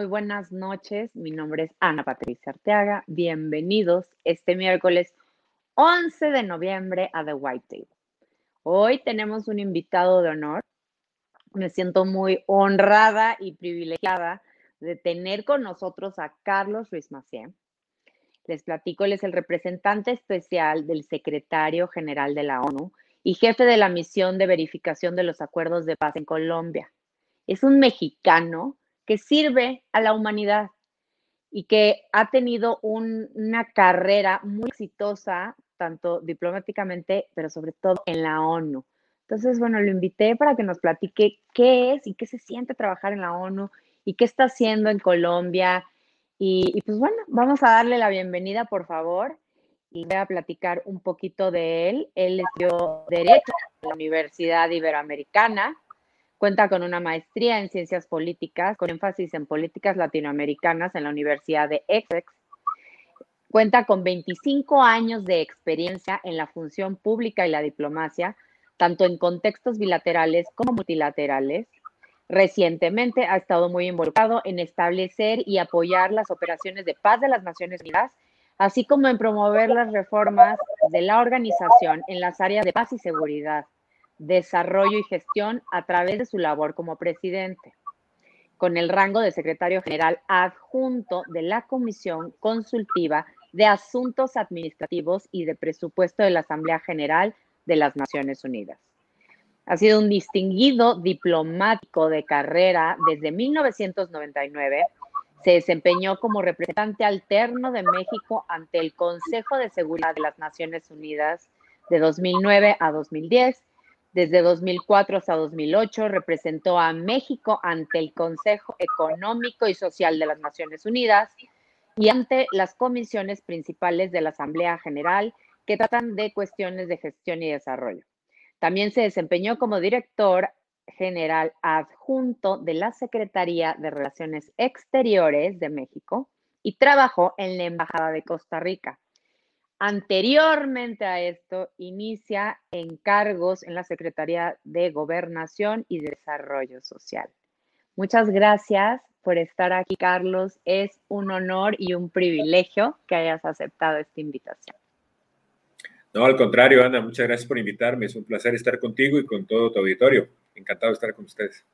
Muy buenas noches. Mi nombre es Ana Patricia Arteaga. Bienvenidos este miércoles 11 de noviembre a The White Table. Hoy tenemos un invitado de honor. Me siento muy honrada y privilegiada de tener con nosotros a Carlos Ruiz Macié. Les platico, él es el representante especial del secretario general de la ONU y jefe de la misión de verificación de los acuerdos de paz en Colombia. Es un mexicano que sirve a la humanidad y que ha tenido una carrera muy exitosa, tanto diplomáticamente, pero sobre todo en la ONU. Entonces, bueno, lo invité para que nos platique qué es y qué se siente trabajar en la ONU y qué está haciendo en Colombia. Y, y pues bueno, vamos a darle la bienvenida, por favor, y voy a platicar un poquito de él. Él estudió Derecho en la Universidad Iberoamericana, Cuenta con una maestría en ciencias políticas, con énfasis en políticas latinoamericanas en la Universidad de Essex. Cuenta con 25 años de experiencia en la función pública y la diplomacia, tanto en contextos bilaterales como multilaterales. Recientemente ha estado muy involucrado en establecer y apoyar las operaciones de paz de las Naciones Unidas, así como en promover las reformas de la organización en las áreas de paz y seguridad desarrollo y gestión a través de su labor como presidente, con el rango de secretario general adjunto de la Comisión Consultiva de Asuntos Administrativos y de Presupuesto de la Asamblea General de las Naciones Unidas. Ha sido un distinguido diplomático de carrera desde 1999. Se desempeñó como representante alterno de México ante el Consejo de Seguridad de las Naciones Unidas de 2009 a 2010 desde 2004 hasta 2008 representó a México ante el Consejo Económico y Social de las Naciones Unidas y ante las comisiones principales de la Asamblea General que tratan de cuestiones de gestión y desarrollo. También se desempeñó como director general adjunto de la Secretaría de Relaciones Exteriores de México y trabajó en la Embajada de Costa Rica. Anteriormente a esto, inicia encargos en la Secretaría de Gobernación y Desarrollo Social. Muchas gracias por estar aquí, Carlos. Es un honor y un privilegio que hayas aceptado esta invitación. No, al contrario, Ana, muchas gracias por invitarme. Es un placer estar contigo y con todo tu auditorio. Encantado de estar con ustedes.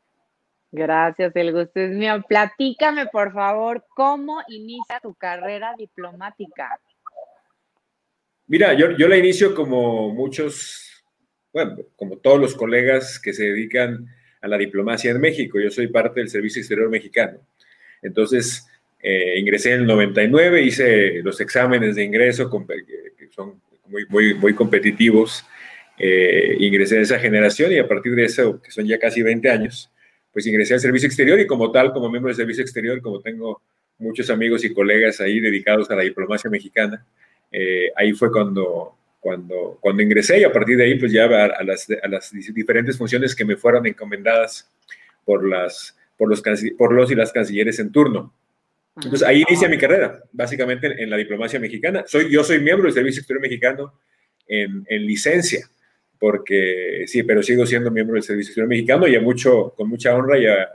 Gracias, el gusto es mío. Platícame, por favor, cómo inicia tu carrera diplomática. Mira, yo, la inicio como muchos, bueno, como todos los colegas que se dedican a la diplomacia en México. Yo soy parte del Servicio Exterior Mexicano. Entonces, eh, ingresé en el 99, hice los exámenes de ingreso, que son muy, muy, competitivos. Eh, ingresé en esa generación y a partir de eso, que son ya casi 20 años, pues ingresé al Servicio Exterior y como tal, como miembro del Servicio Exterior, como tengo muchos amigos y colegas ahí dedicados a la diplomacia mexicana, eh, ahí fue cuando, cuando, cuando ingresé y a partir de ahí pues ya a, las, a las diferentes funciones que me fueron encomendadas por, las, por, los, por los y las cancilleres en turno. Entonces ahí inicia mi carrera, básicamente en, la diplomacia mexicana. Soy, yo soy miembro del Servicio Exterior Mexicano en, en, licencia, porque sí, pero sigo siendo miembro del Servicio Exterior Mexicano y a mucho, con mucha honra y a,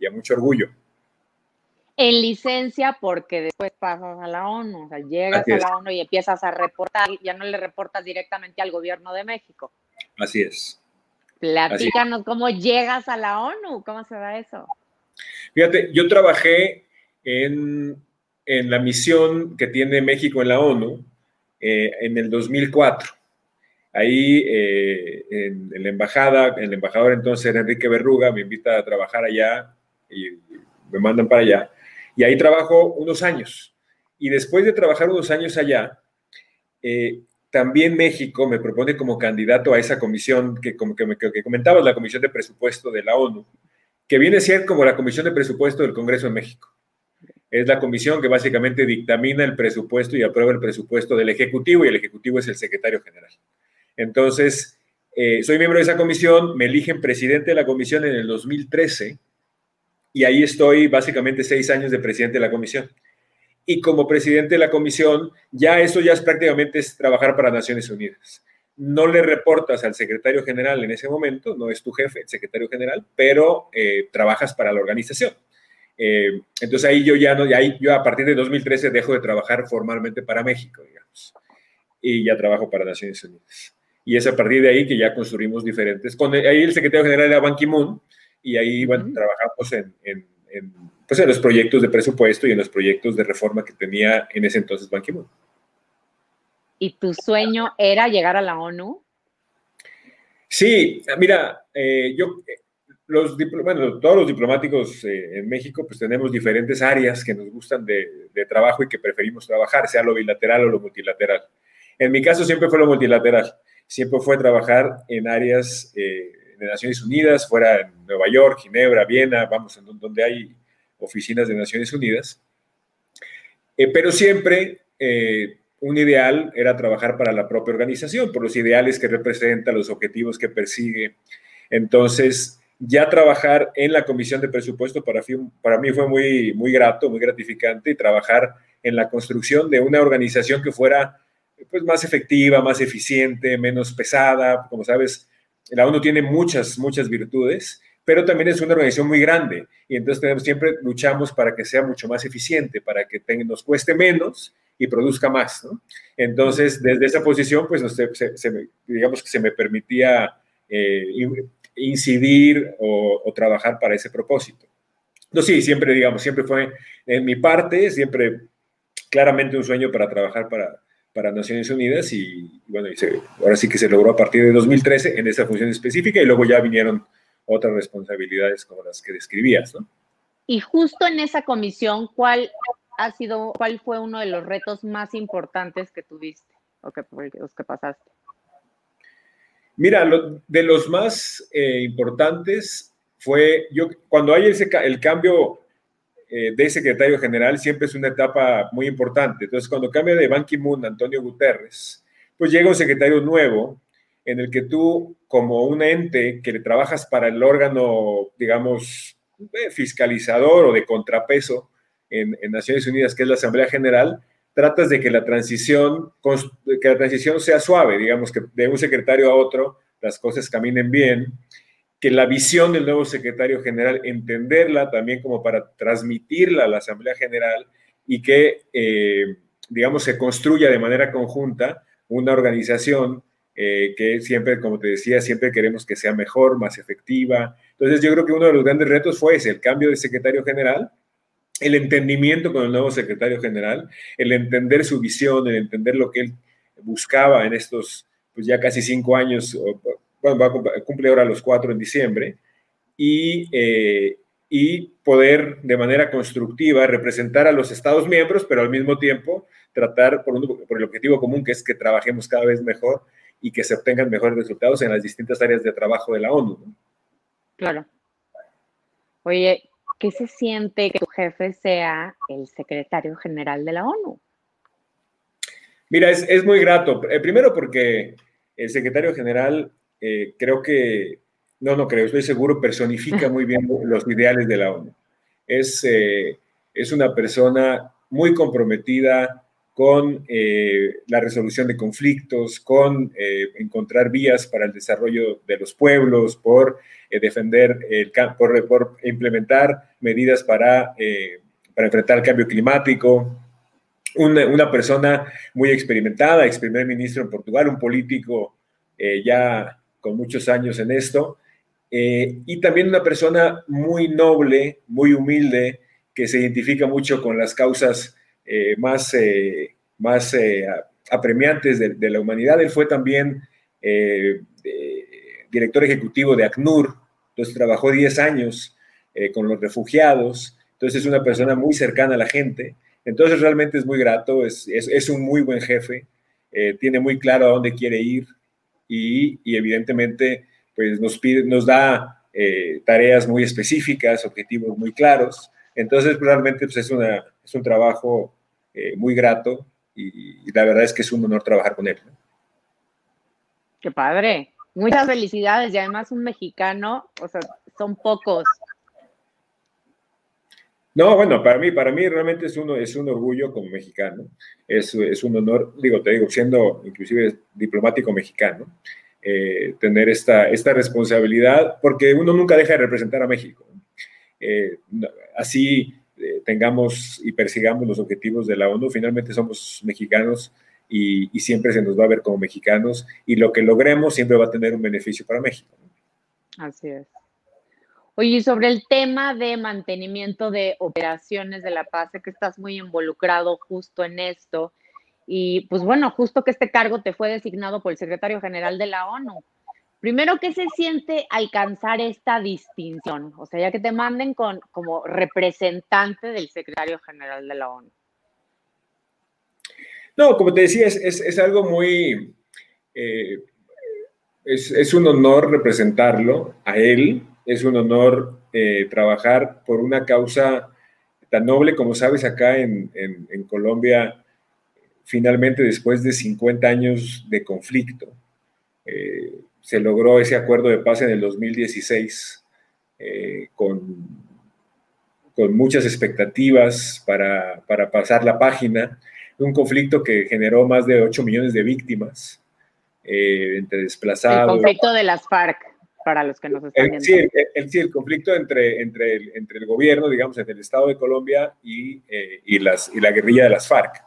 y a mucho orgullo en licencia porque después pasas a la ONU, o sea, llegas a la ONU y empiezas a reportar, ya no le reportas directamente al gobierno de México. Así es. Platícanos cómo llegas a la ONU, cómo se da eso. Fíjate, yo trabajé en, en la misión que tiene México en la ONU eh, en el 2004. Ahí eh, en, en, la embajada, el embajador entonces era Enrique Berruga, me invita a trabajar allá y me mandan para allá. Y ahí trabajo unos años. Y después de trabajar unos años allá, eh, también México me propone como candidato a esa comisión que, como que, comentabas, la Comisión de Presupuesto de la ONU, que viene a ser como la Comisión de Presupuesto del Congreso de México. Es la comisión que básicamente dictamina el presupuesto y aprueba el presupuesto del Ejecutivo y el Ejecutivo es el secretario general. Entonces, eh, soy miembro de esa comisión, me eligen presidente de la comisión en el 2013 y ahí estoy básicamente seis años de presidente de la comisión. Y como presidente de la comisión, ya eso ya es prácticamente es trabajar para Naciones Unidas. No le reportas al secretario general en ese momento, no es tu jefe, el secretario general, pero eh, trabajas para la organización. Eh, entonces ahí yo ya no, ahí yo a partir de 2013 dejo de trabajar formalmente para México, digamos, y ya trabajo para Naciones Unidas. Y es a partir de ahí que ya construimos diferentes. Con, ahí el secretario general era Ban Ki-moon, y ahí bueno, trabajamos en, en, en, pues en los proyectos de presupuesto y en los proyectos de reforma que tenía en ese entonces Ban Ki-moon. ¿Y tu sueño era llegar a la ONU? Sí, mira, eh, yo, los, bueno, todos los diplomáticos eh, en México, pues tenemos diferentes áreas que nos gustan de, de, trabajo y que preferimos trabajar, sea lo bilateral o lo multilateral. En mi caso siempre fue lo multilateral, siempre fue trabajar en áreas eh, de Naciones Unidas, fuera en Nueva York, Ginebra, Viena, vamos, en donde hay oficinas de Naciones Unidas. Eh, pero siempre eh, un ideal era trabajar para la propia organización, por los ideales que representa, los objetivos que persigue. Entonces, ya trabajar en la comisión de presupuesto para, para mí fue muy, muy grato, muy gratificante, y trabajar en la construcción de una organización que fuera pues, más efectiva, más eficiente, menos pesada. Como sabes, la ONU tiene muchas, muchas virtudes, pero también es una organización muy grande y entonces siempre luchamos para que sea mucho más eficiente, para que nos cueste menos y produzca más. Entonces, desde esa posición, pues se, se, digamos que se me permitía eh, incidir o, o, trabajar para ese propósito. No, sí, siempre, digamos, siempre fue en mi parte, siempre claramente un sueño para trabajar para, para Naciones Unidas y, bueno, y se, ahora sí que se logró a partir de 2013 en esa función específica y luego ya vinieron otras responsabilidades como las que describías, ¿no? Y justo en esa comisión, ¿cuál ha sido, cuál fue uno de los retos más importantes que tuviste o que, los que pasaste? Mira, lo, de los más eh, importantes fue, yo, cuando hay ese, el cambio de secretario general siempre es una etapa muy importante. Entonces, cuando cambia de Ban Ki-moon Antonio Guterres, pues llega un secretario nuevo en el que tú, como un ente que le trabajas para el órgano, digamos, eh, fiscalizador o de contrapeso en, en, Naciones Unidas, que es la Asamblea General, tratas de que la transición, que la transición sea suave, digamos, que de un secretario a otro las cosas caminen bien que la visión del nuevo secretario general, entenderla también como para transmitirla a la Asamblea General y que, eh, digamos, se construya de manera conjunta una organización eh, que siempre, como te decía, siempre queremos que sea mejor, más efectiva. Entonces yo creo que uno de los grandes retos fue ese, el cambio de secretario general, el entendimiento con el nuevo secretario general, el entender su visión, el entender lo que él buscaba en estos, pues ya casi cinco años, bueno, va a cumple ahora los cuatro en diciembre, y, eh, y poder de manera constructiva representar a los Estados miembros, pero al mismo tiempo tratar por, un, por el objetivo común, que es que trabajemos cada vez mejor y que se obtengan mejores resultados en las distintas áreas de trabajo de la ONU. ¿no? Claro. Oye, ¿qué se siente que tu jefe sea el secretario general de la ONU? Mira, es, es muy grato. Eh, primero porque el secretario general eh, creo que, no, no creo, estoy seguro, personifica muy bien los ideales de la ONU. Es, eh, es una persona muy comprometida con eh, la resolución de conflictos, con encontrar vías para el desarrollo de los pueblos, por defender, el, por, por, implementar medidas para, para enfrentar el cambio climático. Una, una, persona muy experimentada, ex primer ministro en Portugal, un político ya con muchos años en esto, eh, y también una persona muy noble, muy humilde, que se identifica mucho con las causas eh, más, eh, más apremiantes de, la humanidad. Él fue también director ejecutivo de ACNUR, entonces trabajó 10 años con los refugiados, entonces es una persona muy cercana a la gente, entonces realmente es muy grato, es, es, es un muy buen jefe, tiene muy claro a dónde quiere ir, y, y evidentemente pues nos, pide, nos da eh, tareas muy específicas, objetivos muy claros. Entonces realmente pues, es, una, es un trabajo eh, muy grato y, y, la verdad es que es un honor trabajar con él. ¿no? Qué padre. Muchas felicidades y además un mexicano, o sea, son pocos no, bueno, para mí, para mí realmente es, uno, es un orgullo como mexicano, es, es un honor, digo, te digo, siendo inclusive diplomático mexicano, eh, tener esta, esta responsabilidad, porque uno nunca deja de representar a México. eh, así eh, tengamos y persigamos los objetivos de la ONU, finalmente somos mexicanos y, siempre se nos va a ver como mexicanos y lo que logremos siempre va a tener un beneficio para México. Así es. Oye, sobre el tema de mantenimiento de operaciones de la paz, sé que estás muy involucrado justo en esto. Y pues bueno, justo que este cargo te fue designado por el secretario general de la ONU. Primero, ¿qué se siente alcanzar esta distinción? O sea, ya que te manden con, como representante del secretario general de la ONU. No, como te decía, es, algo muy... Eh, es, un honor representarlo a él, es un honor eh, trabajar por una causa tan noble como sabes acá en, Colombia, finalmente después de 50 años de conflicto. Eh, se logró ese acuerdo de paz en el 2016 eh, con, con, muchas expectativas para, para, pasar la página. Un conflicto que generó más de 8 millones de víctimas entre desplazados. El conflicto de las FARC, para los que nos están viendo. Sí, el, sí, el conflicto entre, entre, el, entre el gobierno, digamos, entre el Estado de Colombia y, eh, y, las, y la guerrilla de las FARC.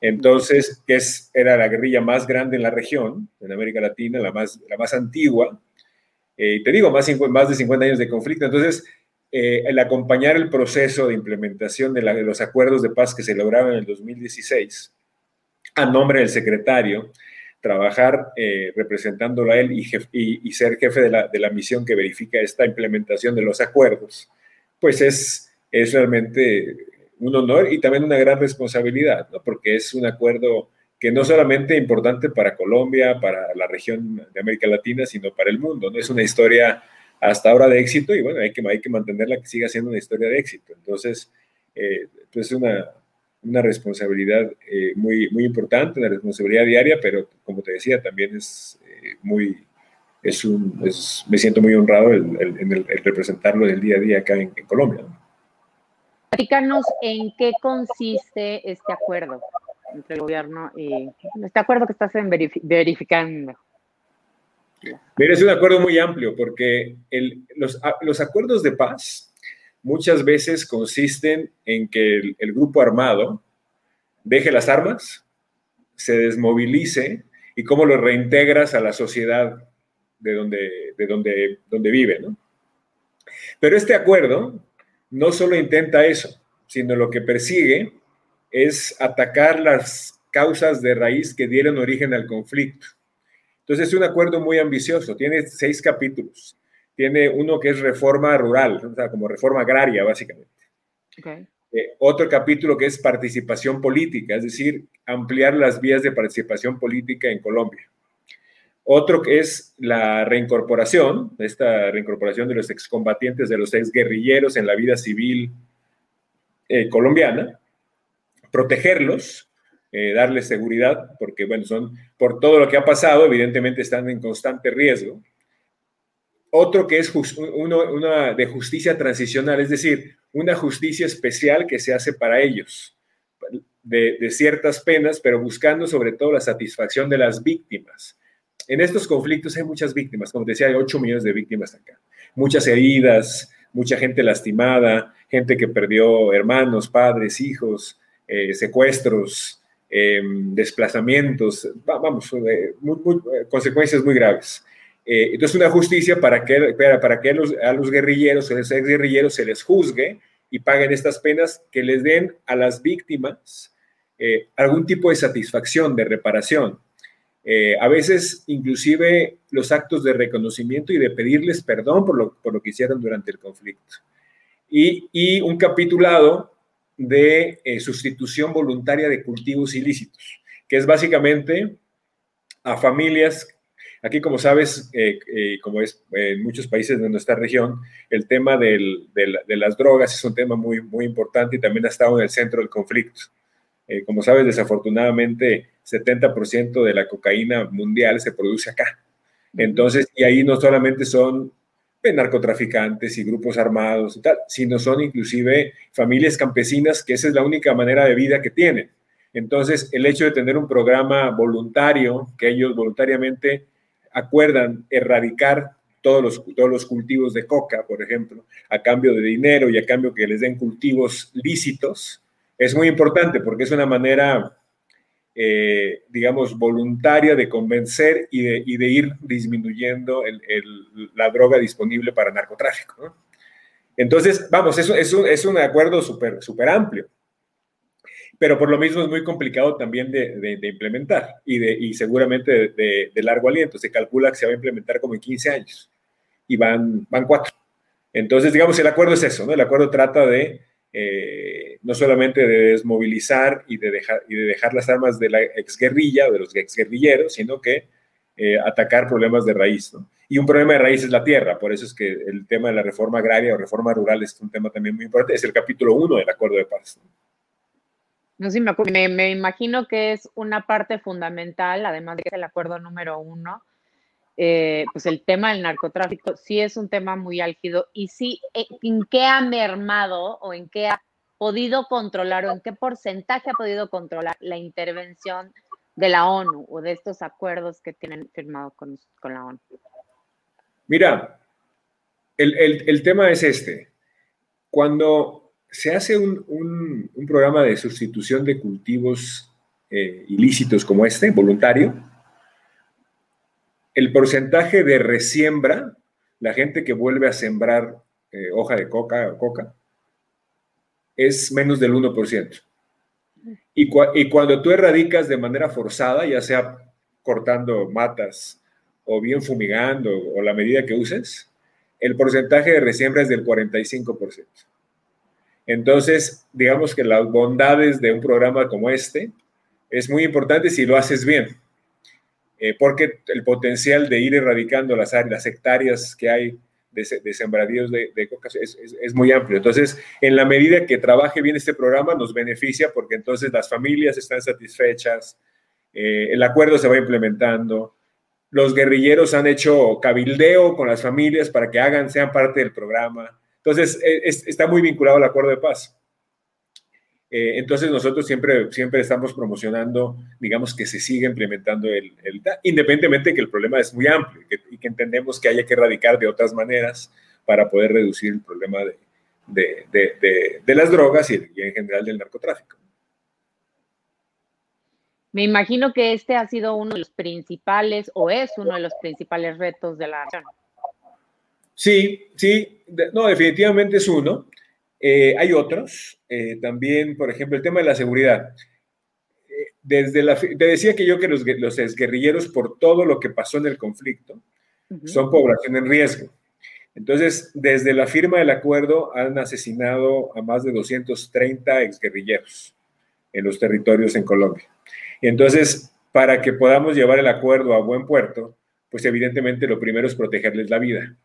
Entonces, que es, era la guerrilla más grande en la región, en América Latina, la más, la más antigua, eh, y te digo, más, más de 50 años de conflicto. Entonces, eh, el acompañar el proceso de implementación de, los acuerdos de paz que se lograron en el 2016, a nombre del secretario, trabajar eh, representándolo a él y, ser jefe de la, de la, misión que verifica esta implementación de los acuerdos, pues es, es realmente un honor y también una gran responsabilidad, ¿no? porque es un acuerdo que no solamente es importante para Colombia, para la región de América Latina, sino para el mundo. ¿no? Es una historia hasta ahora de éxito y bueno, hay que, hay que mantenerla que siga siendo una historia de éxito. Entonces, eh, pues es una, una responsabilidad eh, muy, muy importante, una responsabilidad diaria, pero como te decía, también es eh, muy, es un, es, me siento muy honrado en el, representarlo del día a día acá en, en Colombia. ¿no? Platícanos en qué consiste este acuerdo entre el gobierno y este acuerdo que estás verificando. Mira, es un acuerdo muy amplio porque los, los, acuerdos de paz muchas veces consisten en que el, grupo armado deje las armas, se desmovilice y cómo lo reintegras a la sociedad de donde, de donde, donde vive. ¿no? Pero este acuerdo no solo intenta eso, sino lo que persigue es atacar las causas de raíz que dieron origen al conflicto. Entonces es un acuerdo muy ambicioso, tiene seis capítulos. Tiene uno que es reforma rural, o sea, como reforma agraria, básicamente. Eh, otro capítulo que es participación política, es decir, ampliar las vías de participación política en Colombia. Otro que es la reincorporación, esta reincorporación de los excombatientes, de los exguerrilleros en la vida civil eh, colombiana, protegerlos, eh, darles seguridad, porque, bueno, son, por todo lo que ha pasado, evidentemente están en constante riesgo. Otro que es una de justicia transicional, es decir, una justicia especial que se hace para ellos, de, ciertas penas, pero buscando sobre todo la satisfacción de las víctimas en estos conflictos hay muchas víctimas, como decía, hay 8 millones de víctimas acá, muchas heridas, mucha gente lastimada, gente que perdió hermanos, padres, hijos, eh, secuestros, em, desplazamientos, vamos, eh, eh, consecuencias muy graves. Entonces, una justicia para que, para, que a, los, a los guerrilleros, a los ex guerrilleros se les juzgue y paguen estas penas que les den a las víctimas algún tipo de satisfacción, de reparación. Eh, a veces inclusive los actos de reconocimiento y de pedirles perdón por lo, por lo que hicieron durante el conflicto. Y, un capitulado de eh, sustitución voluntaria de cultivos ilícitos, que es básicamente a familias, aquí como sabes, eh, como es en muchos países de nuestra región, el tema de las drogas es un tema muy, muy importante y también ha estado en el centro del conflicto. como sabes, desafortunadamente 70% de la cocaína mundial se produce acá. Entonces, y ahí no solamente son eh, narcotraficantes y grupos armados y tal, sino son inclusive familias campesinas que esa es la única manera de vida que tienen. Entonces, el hecho de tener un programa voluntario, que ellos voluntariamente acuerdan erradicar todos los, todos los cultivos de coca, por ejemplo, a cambio de dinero y a cambio que les den cultivos lícitos, es muy importante porque es una manera, eh, digamos, voluntaria de convencer y de, y de ir disminuyendo la droga disponible para narcotráfico. Entonces, vamos, es un, es un acuerdo súper super amplio pero por lo mismo es muy complicado también de, implementar y, de, y seguramente de, largo aliento. Se calcula que se va a implementar como en 15 años y van, van cuatro. Entonces, digamos, el acuerdo es eso, ¿no? El acuerdo trata de eh, no solamente de desmovilizar y de, dejar, y de dejar las armas de la exguerrilla o de los exguerrilleros, sino que eh, atacar problemas de raíz, ¿no? Y un problema de raíz es la tierra, por eso es que el tema de la reforma agraria o reforma rural es un tema también muy importante, es el capítulo uno del acuerdo de paz. No sé, me, me, imagino que es una parte fundamental, además de que es el acuerdo número uno, eh, pues el tema del narcotráfico sí es un tema muy álgido y sí, eh, ¿en qué ha mermado o en qué ha podido controlar o en qué porcentaje ha podido controlar la intervención de la ONU o de estos acuerdos que tienen firmado con, con la ONU? Mira, el, el tema es este. Cuando se hace un, programa de sustitución de cultivos eh, ilícitos como este, voluntario, el porcentaje de resiembra, la gente que vuelve a sembrar eh, hoja de coca, coca, es menos del 1%. Y, y cuando tú erradicas de manera forzada, ya sea cortando matas o bien fumigando o la medida que uses, el porcentaje de resiembra es del 45%. Entonces, digamos que las bondades de un programa como este es muy importante si lo haces bien, eh, porque el potencial de ir erradicando las, las hectáreas que hay de, de sembradíos de, coca es, muy amplio. Entonces, en la medida que trabaje bien este programa, nos beneficia porque entonces las familias están satisfechas, eh, el acuerdo se va implementando, los guerrilleros han hecho cabildeo con las familias para que hagan, sean parte del programa. Entonces, eh, está muy vinculado al acuerdo de paz. Eh, entonces, nosotros siempre, siempre estamos promocionando, digamos, que se siga implementando el, el independientemente de que el problema es muy amplio y que, entendemos que haya que erradicar de otras maneras para poder reducir el problema de, de, las drogas y, y en general del narcotráfico. Me imagino que este ha sido uno de los principales o es uno de los principales retos de la. Sí, sí, no, definitivamente es uno. Eh, hay otros, eh, también, por ejemplo, el tema de la seguridad. Eh, desde la, te decía que yo que los, los guerrilleros, por todo lo que pasó en el conflicto, son población en riesgo. Entonces, desde la firma del acuerdo han asesinado a más de 230 exguerrilleros en los territorios en Colombia. Entonces, para que podamos llevar el acuerdo a buen puerto, pues evidentemente lo primero es protegerles la vida.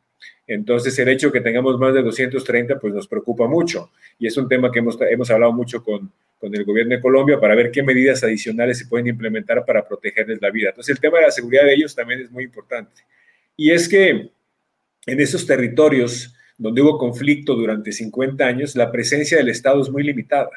Entonces, el hecho de que tengamos más de 230, pues nos preocupa mucho. Y es un tema que hemos, hemos hablado mucho con, con el gobierno de Colombia para ver qué medidas adicionales se pueden implementar para protegerles la vida. Entonces, el tema de la seguridad de ellos también es muy importante. Y es que en esos territorios donde hubo conflicto durante 50 años, la presencia del Estado es muy limitada.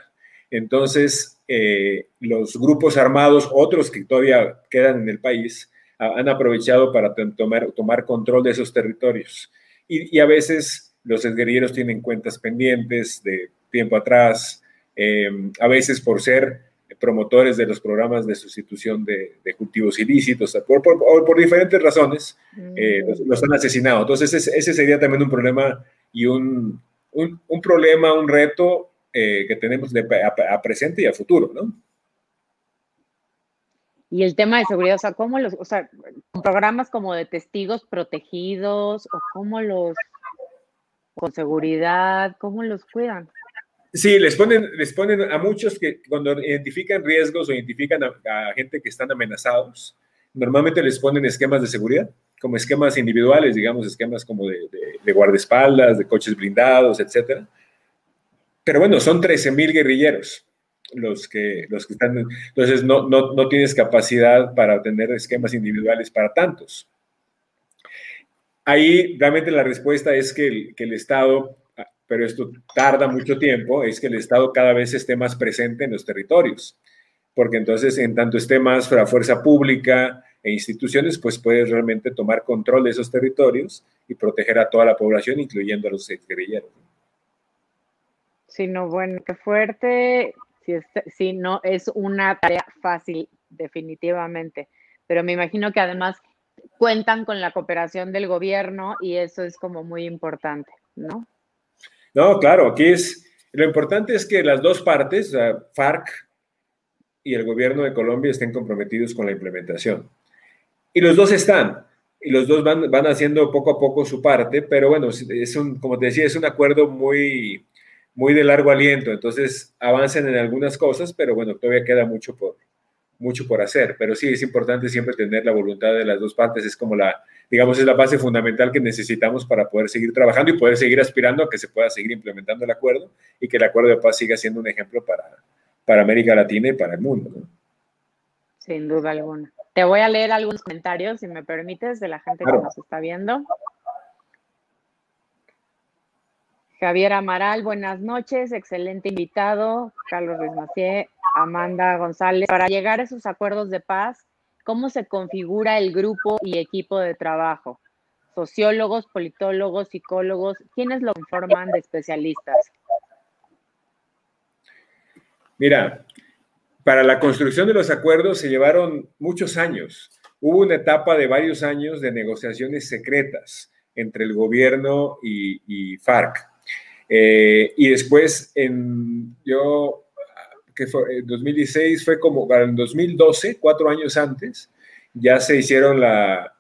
Entonces, eh, los grupos armados, otros que todavía quedan en el país, han aprovechado para tomar, tomar control de esos territorios. Y, a veces los guerrilleros tienen cuentas pendientes de tiempo atrás, eh, a veces por ser promotores de los programas de sustitución de, cultivos ilícitos, por, por, diferentes razones, eh, mm. los, han asesinado. Entonces ese, sería también un problema y un, un, problema, un reto eh, que tenemos de, a, presente y a futuro, ¿no? Y el tema de seguridad, o sea, ¿cómo los, o sea, programas como de testigos protegidos o cómo los, con seguridad, cómo los cuidan? Sí, les ponen, les ponen a muchos que cuando identifican riesgos o identifican a, gente que están amenazados, normalmente les ponen esquemas de seguridad, como esquemas individuales, digamos, esquemas como de, de, guardaespaldas, de coches blindados, etcétera. Pero bueno, son 13 mil guerrilleros los que, los que están. Entonces, no, no, no tienes capacidad para tener esquemas individuales para tantos. Ahí realmente la respuesta es que el, que el Estado, pero esto tarda mucho tiempo, es que el Estado cada vez esté más presente en los territorios. porque entonces en tanto esté más la fuerza pública e instituciones, pues puedes realmente tomar control de esos territorios y proteger a toda la población, incluyendo a los guerrilleros. Sí, no, bueno, qué fuerte. Si, no es una tarea fácil, definitivamente. Pero me imagino que además cuentan con la cooperación del gobierno y eso es como muy importante, ¿no? No, claro, aquí es, lo importante es que las dos partes, FARC y el gobierno de Colombia, estén comprometidos con la implementación. Y los dos están, y los dos van, van haciendo poco a poco su parte, pero bueno, es un, como te decía, es un acuerdo muy, muy de largo aliento, entonces avanzan en algunas cosas, pero bueno, todavía queda mucho por, mucho por hacer, pero sí es importante siempre tener la voluntad de las dos partes, es como la, digamos, es la base fundamental que necesitamos para poder seguir trabajando y poder seguir aspirando a que se pueda seguir implementando el acuerdo y que el acuerdo de paz siga siendo un ejemplo para, para América Latina y para el mundo. Sin duda alguna. Te voy a leer algunos comentarios, si me permites, de la gente que nos está viendo. Javier Amaral, buenas noches, excelente invitado. Carlos Ruiz Macié, Amanda González. Para llegar a esos acuerdos de paz, ¿cómo se configura el grupo y equipo de trabajo? Sociólogos, politólogos, psicólogos, ¿quiénes lo conforman de especialistas? Mira, para la construcción de los acuerdos se llevaron muchos años. Hubo una etapa de varios años de negociaciones secretas entre el gobierno y, FARC. Eh, y después, en, yo, que fue en 2016, fue como para el 2012, cuatro años antes, ya se hicieron la,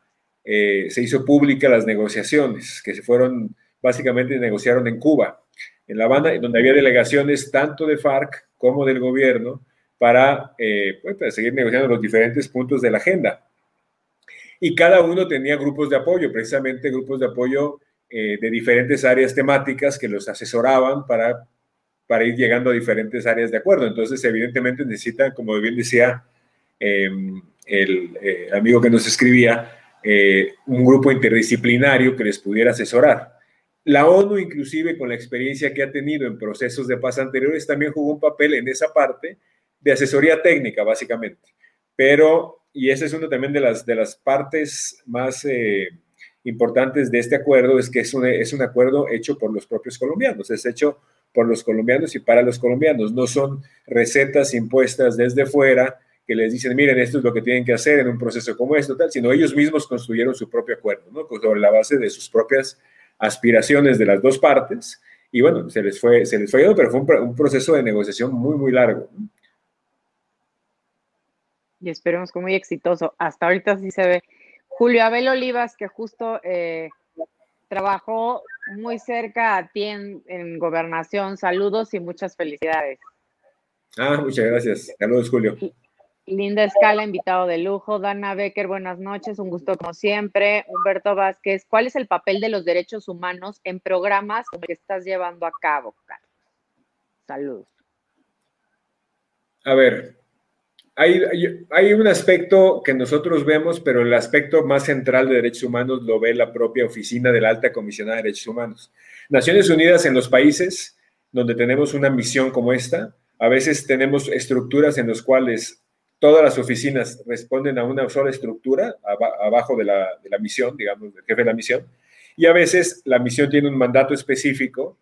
eh, se hizo pública las negociaciones, que se fueron, básicamente negociaron en Cuba, en La Habana, donde había delegaciones tanto de FARC como del gobierno, eh, pues, para, seguir negociando los diferentes puntos de la agenda. Y cada uno tenía grupos de apoyo, precisamente grupos de apoyo eh, de diferentes áreas temáticas que los asesoraban para, para ir llegando a diferentes áreas de acuerdo. Entonces, evidentemente necesitan, como bien decía em, el eh, amigo que nos escribía, un grupo interdisciplinario que les pudiera asesorar. La ONU, inclusive con la experiencia que ha tenido en procesos de paz anteriores, también jugó un papel en esa parte de asesoría técnica, básicamente. Pero, y esa es una también de las, de las partes más eh, importantes de este acuerdo, es que es un, es un acuerdo hecho por los propios colombianos, es hecho por los colombianos y para los colombianos. No son recetas impuestas desde fuera que les dicen, miren, esto es lo que tienen que hacer en un proceso como este, tal, sino ellos mismos construyeron su propio acuerdo, ¿no? Sobre la base de sus propias aspiraciones de las dos partes. Y bueno, se les fue, se les fue, pero fue un, proceso de negociación muy, muy largo. y esperemos que muy exitoso. Hasta ahorita sí se ve. Julio Abel Olivas, que justo eh, trabajó muy cerca a ti en, gobernación. Saludos y muchas felicidades. Ah, muchas gracias. Saludos, Julio. Linda Escala, invitado de lujo. Dana Becker, buenas noches. Un gusto como siempre. Humberto Vázquez, ¿cuál es el papel de los derechos humanos en programas que estás llevando a cabo, Carlos? Saludos. A ver, hay, un aspecto que nosotros vemos, pero el aspecto más central de derechos humanos lo ve la propia oficina de la Alta Comisionada de Derechos Humanos. Naciones Unidas en los países donde tenemos una misión como esta, a veces tenemos estructuras en las cuales todas las oficinas responden a una sola estructura abajo de la, de la misión, digamos, del jefe de la misión, y a veces la misión tiene un mandato específico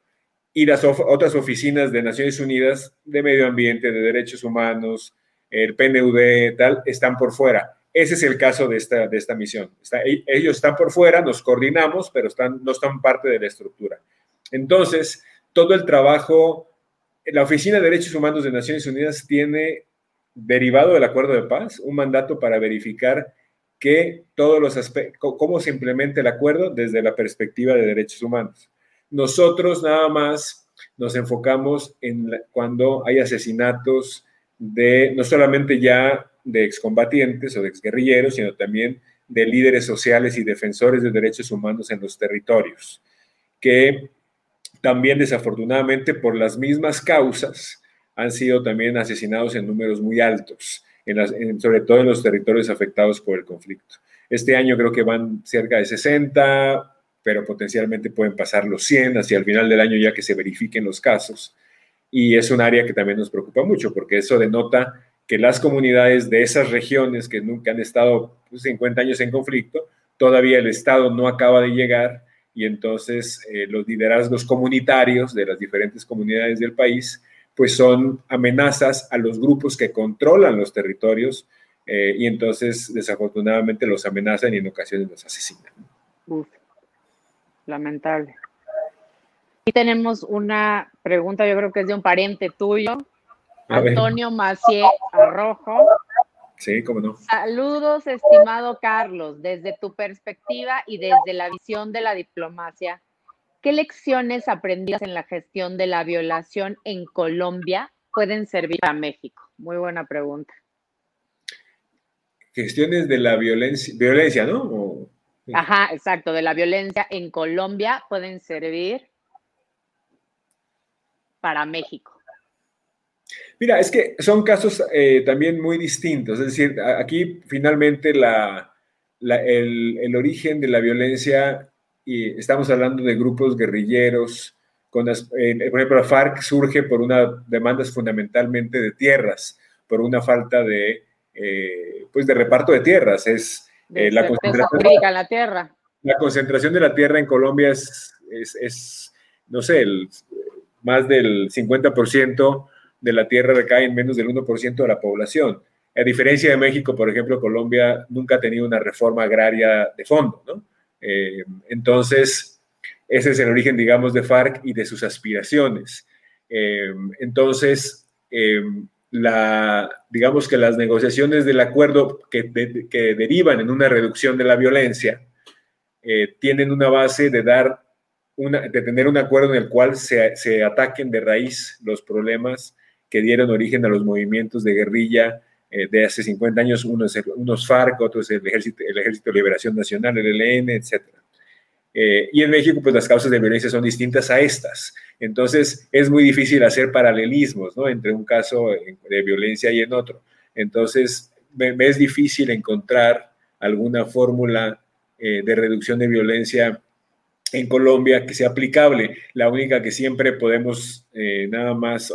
y las otras oficinas de Naciones Unidas de medio ambiente, de derechos humanos, el PNUD, tal, están por fuera. Ese es el caso de esta, de esta misión. E, ellos están por fuera, nos coordinamos, pero están, no están parte de la estructura. Entonces, todo el trabajo, la Oficina de Derechos Humanos de Naciones Unidas tiene, derivado del acuerdo de paz, un mandato para verificar que todos los aspectos, cómo se implementa el acuerdo desde la perspectiva de derechos humanos. Nosotros nada más nos enfocamos en cuando hay asesinatos, de no solamente ya de excombatientes o de exguerrilleros, sino también de líderes sociales y defensores de derechos humanos en los territorios, que también desafortunadamente por las mismas causas han sido también asesinados en números muy altos, sobre todo en los territorios afectados por el conflicto. Este año creo que van cerca de 60, pero potencialmente pueden pasar los 100 hacia el final del año ya que se verifiquen los casos y es un área que también nos preocupa mucho porque eso denota que las comunidades de esas regiones que nunca han estado 50 pues, años en conflicto, todavía el Estado no acaba de llegar y entonces eh, los liderazgos comunitarios de las diferentes comunidades del país pues son amenazas a los grupos que controlan los territorios eh, y entonces desafortunadamente los amenazan y en ocasiones los asesinan. lamentable. Y tenemos una pregunta, yo creo que es de un pariente tuyo, Antonio Macié Arrojo. Sí, cómo no. Saludos, estimado Carlos, desde tu perspectiva y desde la visión de la diplomacia. ¿Qué lecciones aprendidas en la gestión de la violación en Colombia pueden servir a México? Muy buena pregunta. Gestiones de la violencia, violencia ¿no? Ajá, exacto, de la violencia en Colombia pueden servir para México. Mira, es que son casos eh, también muy distintos. Es decir, aquí finalmente la, el, origen de la violencia y estamos hablando de grupos guerrilleros. Con por ejemplo, la FARC surge por una demandas fundamentalmente de tierras, por una falta de, eh, pues de reparto de tierras. Es eh, la concentración la tierra. La concentración de la tierra en Colombia es, es, no sé, el, más del 50% de la tierra recae en menos del 1% de la población. A diferencia de México, por ejemplo, Colombia nunca ha tenido una reforma agraria de fondo, ¿no? Eh, entonces, ese es el origen, digamos, de FARC y de sus aspiraciones. Eh, entonces, eh, la, digamos que las negociaciones del acuerdo que, que derivan en una reducción de la violencia tienen una base de dar de tener un acuerdo en el cual se, ataquen de raíz los problemas que dieron origen a los movimientos de guerrilla eh, de hace 50 años, unos, unos FARC, otros el Ejército, el Ejército de Liberación Nacional, el ELN, etc. Eh, y en México, pues las causas de violencia son distintas a estas. Entonces, es muy difícil hacer paralelismos, ¿no? Entre un caso de violencia y en otro. Entonces, me, es difícil encontrar alguna fórmula eh, de reducción de violencia en Colombia que sea aplicable. La única que siempre podemos nada más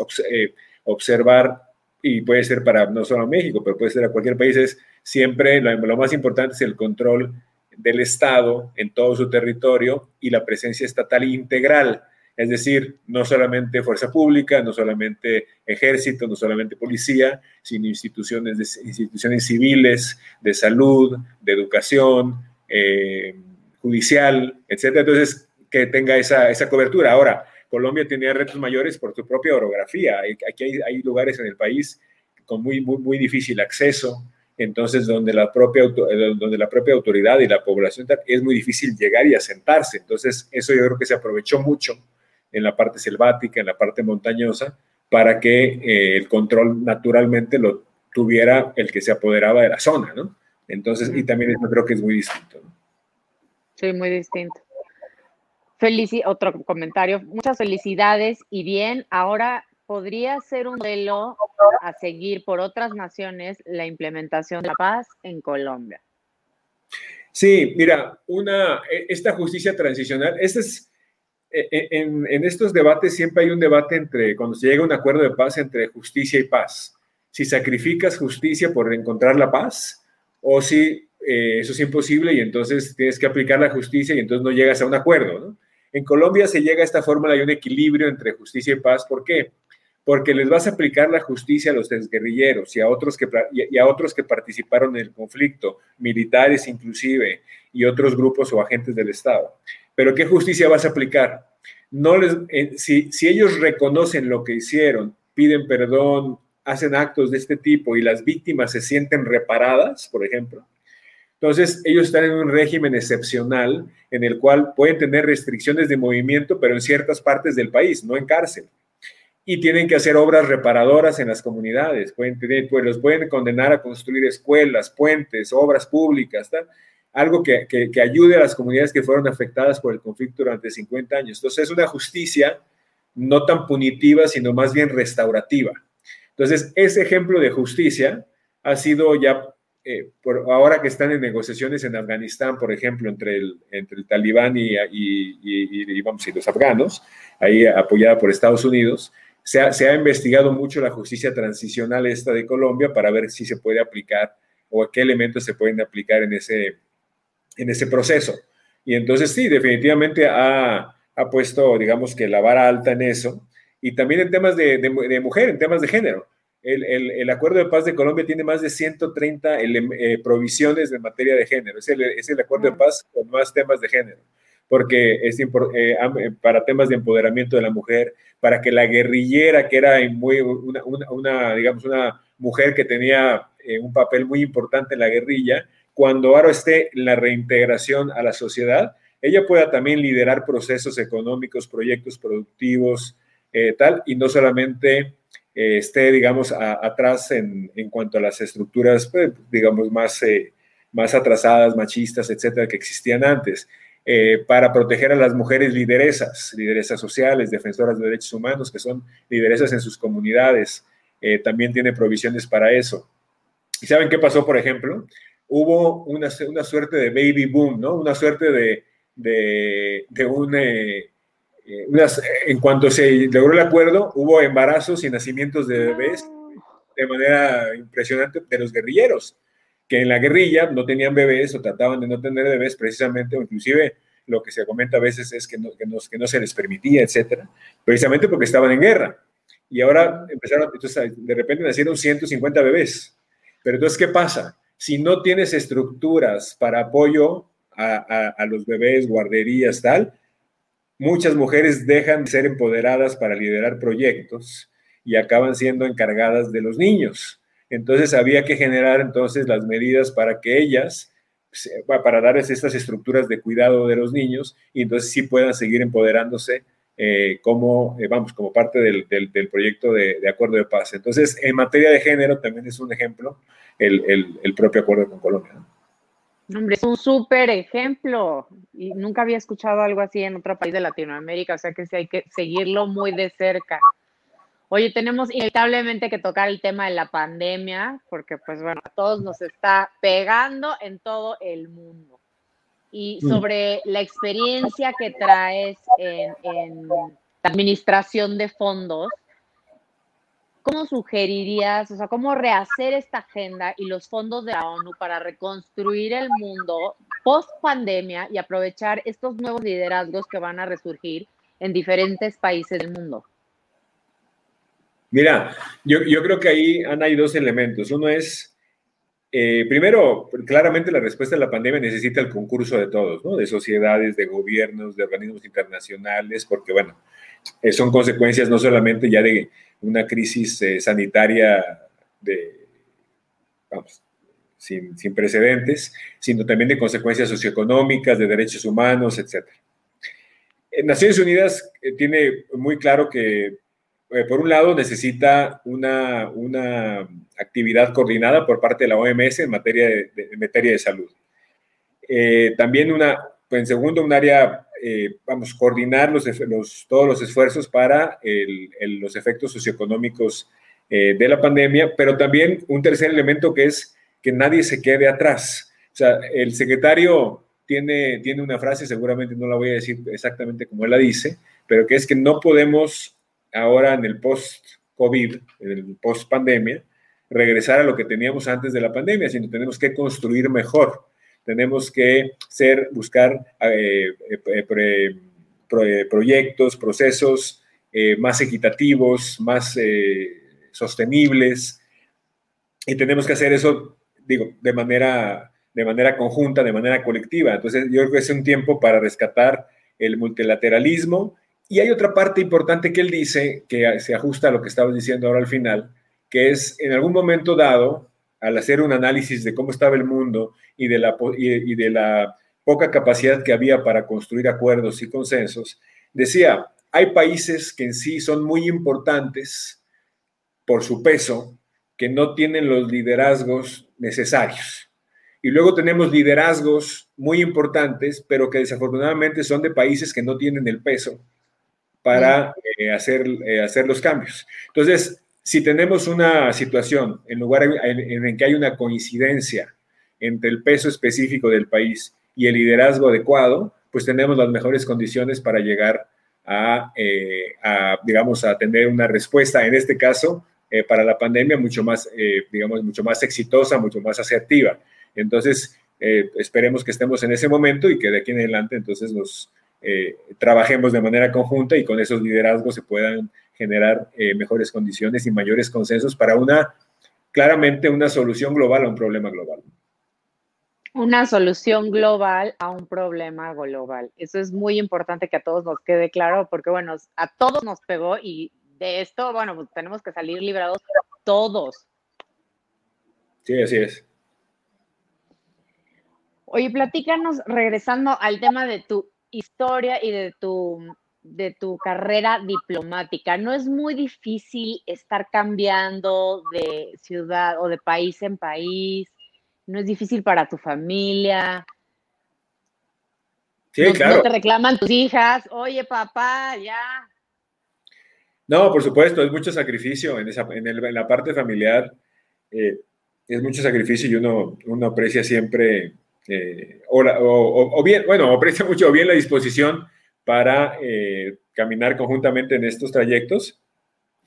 observar y puede ser para no solo México, pero puede ser a cualquier país, es siempre lo, más importante es el control del Estado en todo su territorio y la presencia estatal integral, es decir, no solamente fuerza pública, no solamente ejército, no solamente policía, sino instituciones, instituciones civiles, de salud, de educación, eh, judicial, etc. Entonces, que tenga esa, esa cobertura. Ahora, Colombia tenía retos mayores por su propia orografía. Aquí hay, lugares en el país con muy, muy, muy difícil acceso, entonces donde la, propia, eh, donde la propia autoridad y la población es muy difícil llegar y asentarse. Entonces, eso yo creo que se aprovechó mucho en la parte selvática, en la parte montañosa, para que eh, el control naturalmente lo tuviera el que se apoderaba de la zona, ¿no? Entonces, y también yo creo que es muy distinto. ¿no? Sí, muy distinto otro comentario. Muchas felicidades y bien, ahora podría ser un modelo a seguir por otras naciones la implementación de la paz en Colombia. Sí, mira, una, e, esta justicia transicional, este es, e, e, en, en, estos debates siempre hay un debate entre, cuando se llega a un acuerdo de paz entre justicia y paz. Si sacrificas justicia por encontrar la paz o si eh, eso es imposible y entonces tienes que aplicar la justicia y entonces no llegas a un acuerdo. En Colombia se llega a esta fórmula y un equilibrio entre justicia y paz. ¿Por qué? Porque les vas a aplicar la justicia a los desguerrilleros y a otros que, y a otros que participaron en el conflicto, militares inclusive, y otros grupos o agentes del Estado. Pero ¿qué justicia vas a aplicar? No les, eh, si, si ellos reconocen lo que hicieron, piden perdón, hacen actos de este tipo y las víctimas se sienten reparadas, por ejemplo, entonces, ellos están en un régimen excepcional en el cual pueden tener restricciones de movimiento, pero en ciertas partes del país, no en cárcel. Y tienen que hacer obras reparadoras en las comunidades. Pueden tener, pues, los pueden condenar a construir escuelas, puentes, obras públicas, algo que, que, ayude a las comunidades que fueron afectadas por el conflicto durante 50 años. Entonces, es una justicia no tan punitiva, sino más bien restaurativa. Entonces, ese ejemplo de justicia ha sido ya eh, por, ahora que están en negociaciones en Afganistán, por ejemplo, entre el, entre el talibán y, y, y, vamos, y los afganos, ahí apoyada por Estados Unidos, se ha, investigado mucho la justicia transicional esta de Colombia para ver si se puede aplicar o qué elementos se pueden aplicar en ese, en ese proceso. Y entonces sí, definitivamente ha, ha puesto, digamos que la vara alta en eso. Y también en temas de, de, mujer, en temas de género. El, el, el, Acuerdo de Paz de Colombia tiene más de 130 eh, provisiones en materia de género. Es el, es el Acuerdo de Paz con más temas de género porque es eh, eh, para temas de empoderamiento de la mujer, para que la guerrillera, que era muy, una, una, digamos, una mujer que tenía eh, un papel muy importante en la guerrilla, cuando ahora esté en la reintegración a la sociedad, ella pueda también liderar procesos económicos, proyectos productivos, tal, y no solamente esté, digamos, atrás en, en, cuanto a las estructuras, pues, digamos, más, más atrasadas, machistas, etcétera, que existían antes. Eh, para proteger a las mujeres lideresas, lideresas sociales, defensoras de derechos humanos, que son lideresas en sus comunidades. Eh, también tiene provisiones para eso. ¿Y saben qué pasó, por ejemplo? Hubo una, una suerte de baby boom, ¿no? Una suerte de, de, de un... Eh, en cuanto se logró el acuerdo, hubo embarazos y nacimientos de bebés de manera impresionante de los guerrilleros que en la guerrilla no tenían bebés o trataban de no tener bebés precisamente, o inclusive lo que se comenta a veces es que no, se les permitía, etcétera, precisamente porque estaban en guerra. Y ahora empezaron, de repente nacieron 150 bebés. Pero entonces, ¿qué pasa? Si no tienes estructuras para apoyo a, los bebés, guarderías, tal, muchas mujeres dejan de ser empoderadas para liderar proyectos y acaban siendo encargadas de los niños. Entonces había que generar entonces las medidas para que ellas, para darles estas estructuras de cuidado de los niños y entonces sí puedan seguir empoderándose eh, como, eh, vamos, como parte del, proyecto de, acuerdo de paz. Entonces, en materia de género también es un ejemplo el, propio acuerdo con Colombia. Hombre, es un súper ejemplo y nunca había escuchado algo así en otro país de Latinoamérica, o sea que sí hay que seguirlo muy de cerca. Oye, tenemos inevitablemente que tocar el tema de la pandemia, porque pues bueno, a todos nos está pegando en todo el mundo. Y mm. sobre la experiencia que traes en, la administración de fondos, ¿cómo sugerirías, o sea, cómo rehacer esta agenda y los fondos de la ONU para reconstruir el mundo post pandemia y aprovechar estos nuevos liderazgos que van a resurgir en diferentes países del mundo? Mira, yo, creo que ahí, Ana, hay dos elementos. Uno es, eh, primero, claramente la respuesta a la pandemia necesita el concurso de todos, ¿no? De sociedades, de gobiernos, de organismos internacionales, porque, bueno, eh, son consecuencias no solamente ya de una crisis eh, sanitaria de, vamos, sin, sin, precedentes, sino también de consecuencias socioeconómicas, de derechos humanos, etc. Naciones Unidas tiene muy claro que eh, por un lado, necesita una, una, actividad coordinada por parte de la OMS en materia de, materia de salud. Eh, también, una, en segundo, un área, eh, vamos, coordinar los, los, todos los esfuerzos para los efectos socioeconómicos de la pandemia, pero también un tercer elemento que es que nadie se quede atrás. O sea, el secretario tiene, tiene una frase, seguramente no la voy a decir exactamente como él la dice, pero que es que no podemos ahora en el post-COVID, en el post-pandemia, regresar a lo que teníamos antes de la pandemia, sino tenemos que construir mejor. Tenemos que ser, buscar eh, eh, proyectos, procesos eh, más equitativos, más sostenibles. Y tenemos que hacer eso, digo, de manera, de manera conjunta, de manera colectiva. Entonces, yo creo que es un tiempo para rescatar el multilateralismo y hay otra parte importante que él dice, que se ajusta a lo que estabas diciendo ahora al final, que es en algún momento dado, al hacer un análisis de cómo estaba el mundo y de la, y de la poca capacidad que había para construir acuerdos y consensos, decía, hay países que en sí son muy importantes por su peso, que no tienen los liderazgos necesarios. Y luego tenemos liderazgos muy importantes, pero que desafortunadamente son de países que no tienen el peso para eh, hacer, eh, hacer los cambios. Entonces, si tenemos una situación en lugar en, en, que hay una coincidencia entre el peso específico del país y el liderazgo adecuado, pues tenemos las mejores condiciones para llegar a, digamos, a tener una respuesta, en este caso, para la pandemia mucho más, digamos, mucho más exitosa, mucho más asertiva. Entonces, esperemos que estemos en ese momento y que de aquí en adelante entonces nos trabajemos de manera conjunta y con esos liderazgos se puedan generar mejores condiciones y mayores consensos para una, claramente, una solución global a un problema global una solución global a un problema global. Eso es muy importante que a todos nos quede claro, porque bueno, a todos nos pegó y de esto, bueno, pues tenemos que salir librados todos. Sí, así es. Oye, platícanos, regresando al tema de tu historia y de tu, de tu carrera diplomática. ¿No es muy difícil estar cambiando de ciudad o de país en país? no es difícil para tu familia. Sí, claro. No te reclaman tus hijas, oye papá, ya. No, por supuesto, es mucho sacrificio en, esa, en, la parte familiar. Eh, es mucho sacrificio y uno, uno aprecia siempre, eh, o, bien, bueno, aprecia mucho bien la disposición para eh, caminar conjuntamente en estos trayectos,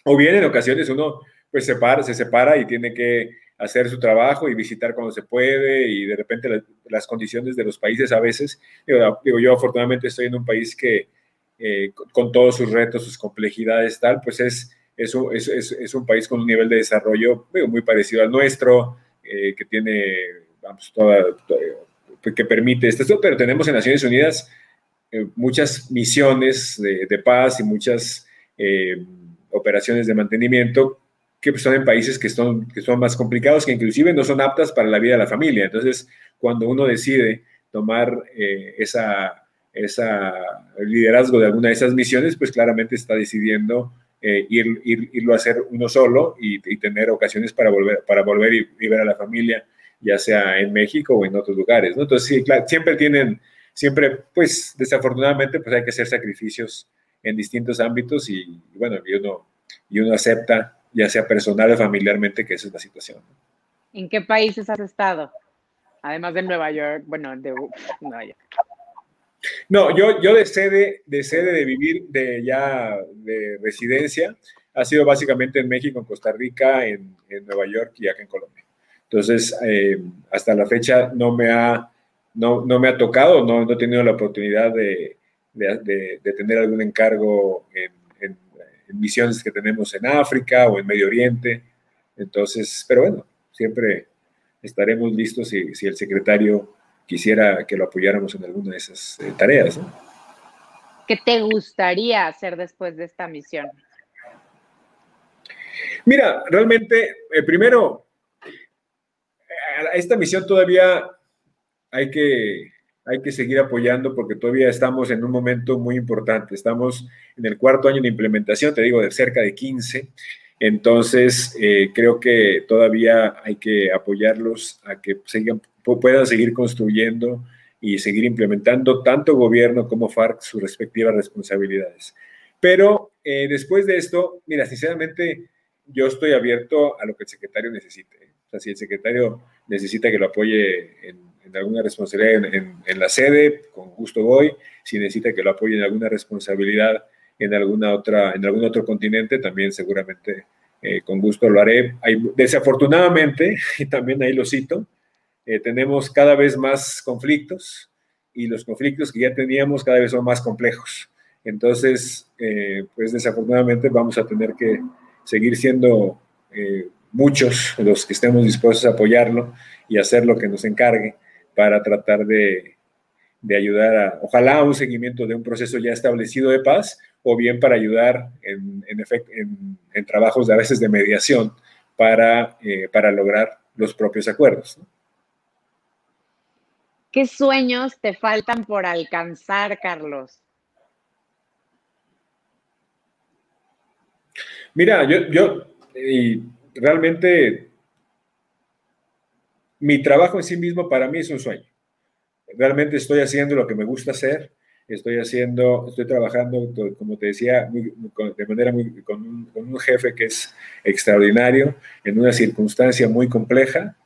o bien en ocasiones uno pues se separa y tiene que hacer su trabajo y visitar cuando se puede y de repente las condiciones de los países a veces, digo, yo afortunadamente estoy en un país que eh, con, todos sus retos, sus complejidades tal, pues es, es, un, es, es, un país con un nivel de desarrollo muy parecido al nuestro, eh, que tiene, vamos, toda, que permite esto, pero tenemos en Naciones Unidas eh, muchas misiones de, paz y muchas operaciones de mantenimiento que pues, son en países que son, que son más complicados, que inclusive no son aptas para la vida de la familia. Entonces, cuando uno decide tomar eh, esa, esa liderazgo de alguna de esas misiones, pues claramente está decidiendo eh, ir, irlo a hacer uno solo y, tener ocasiones para volver, para volver y, ver a la familia, ya sea en México o en otros lugares. Entonces, siempre tienen, siempre, pues desafortunadamente, pues hay que hacer sacrificios en distintos ámbitos y, bueno, y uno, y uno acepta ya sea personal o familiarmente, que esa es la situación. ¿En qué países has estado? Además de Nueva York, bueno, de Nueva York. No, yo, yo de sede, de sede de vivir, de ya de residencia, ha sido básicamente en México, en Costa Rica, en, Nueva York y acá en Colombia. Entonces, eh, hasta la fecha no me ha, no, no me ha tocado, no, no, he tenido la oportunidad de, de, de tener algún encargo en, misiones que tenemos en África o en Medio Oriente. Entonces, pero bueno, siempre estaremos listos si, si el secretario quisiera que lo apoyáramos en alguna de esas eh, tareas. ¿Qué te gustaría hacer después de esta misión? Mira, realmente, eh, primero, esta misión todavía hay que hay que seguir apoyando porque todavía estamos en un momento muy importante. Estamos en el cuarto año de implementación, te digo, de cerca de 15. Entonces, eh, creo que todavía hay que apoyarlos a que puedan seguir construyendo y seguir implementando tanto gobierno como FARC sus respectivas responsabilidades. Pero eh, después de esto, mira, sinceramente, yo estoy abierto a lo que el secretario necesite. O sea, si el secretario necesita que lo apoye en en alguna responsabilidad en, la sede, con gusto voy. Si necesita que lo apoye en alguna responsabilidad en, alguna otra, en algún otro continente, también seguramente eh, con gusto lo haré. Hay, desafortunadamente, y también ahí lo cito, eh, tenemos cada vez más conflictos y los conflictos que ya teníamos cada vez son más complejos. Entonces, eh, pues desafortunadamente vamos a tener que seguir siendo muchos los que estemos dispuestos a apoyarlo y hacer lo que nos encargue para tratar de, ayudar a, ojalá, a un seguimiento de un proceso ya establecido de paz, o bien para ayudar en, en, en, trabajos de a veces de mediación para, eh, para lograr los propios acuerdos. ¿Qué sueños te faltan por alcanzar, Carlos? Mira, yo, yo realmente mi trabajo en sí mismo para mí es un sueño. Realmente estoy haciendo lo que me gusta hacer, estoy haciendo, estoy trabajando, como te decía, de manera muy, con, un, jefe que es extraordinario, en una circunstancia muy compleja,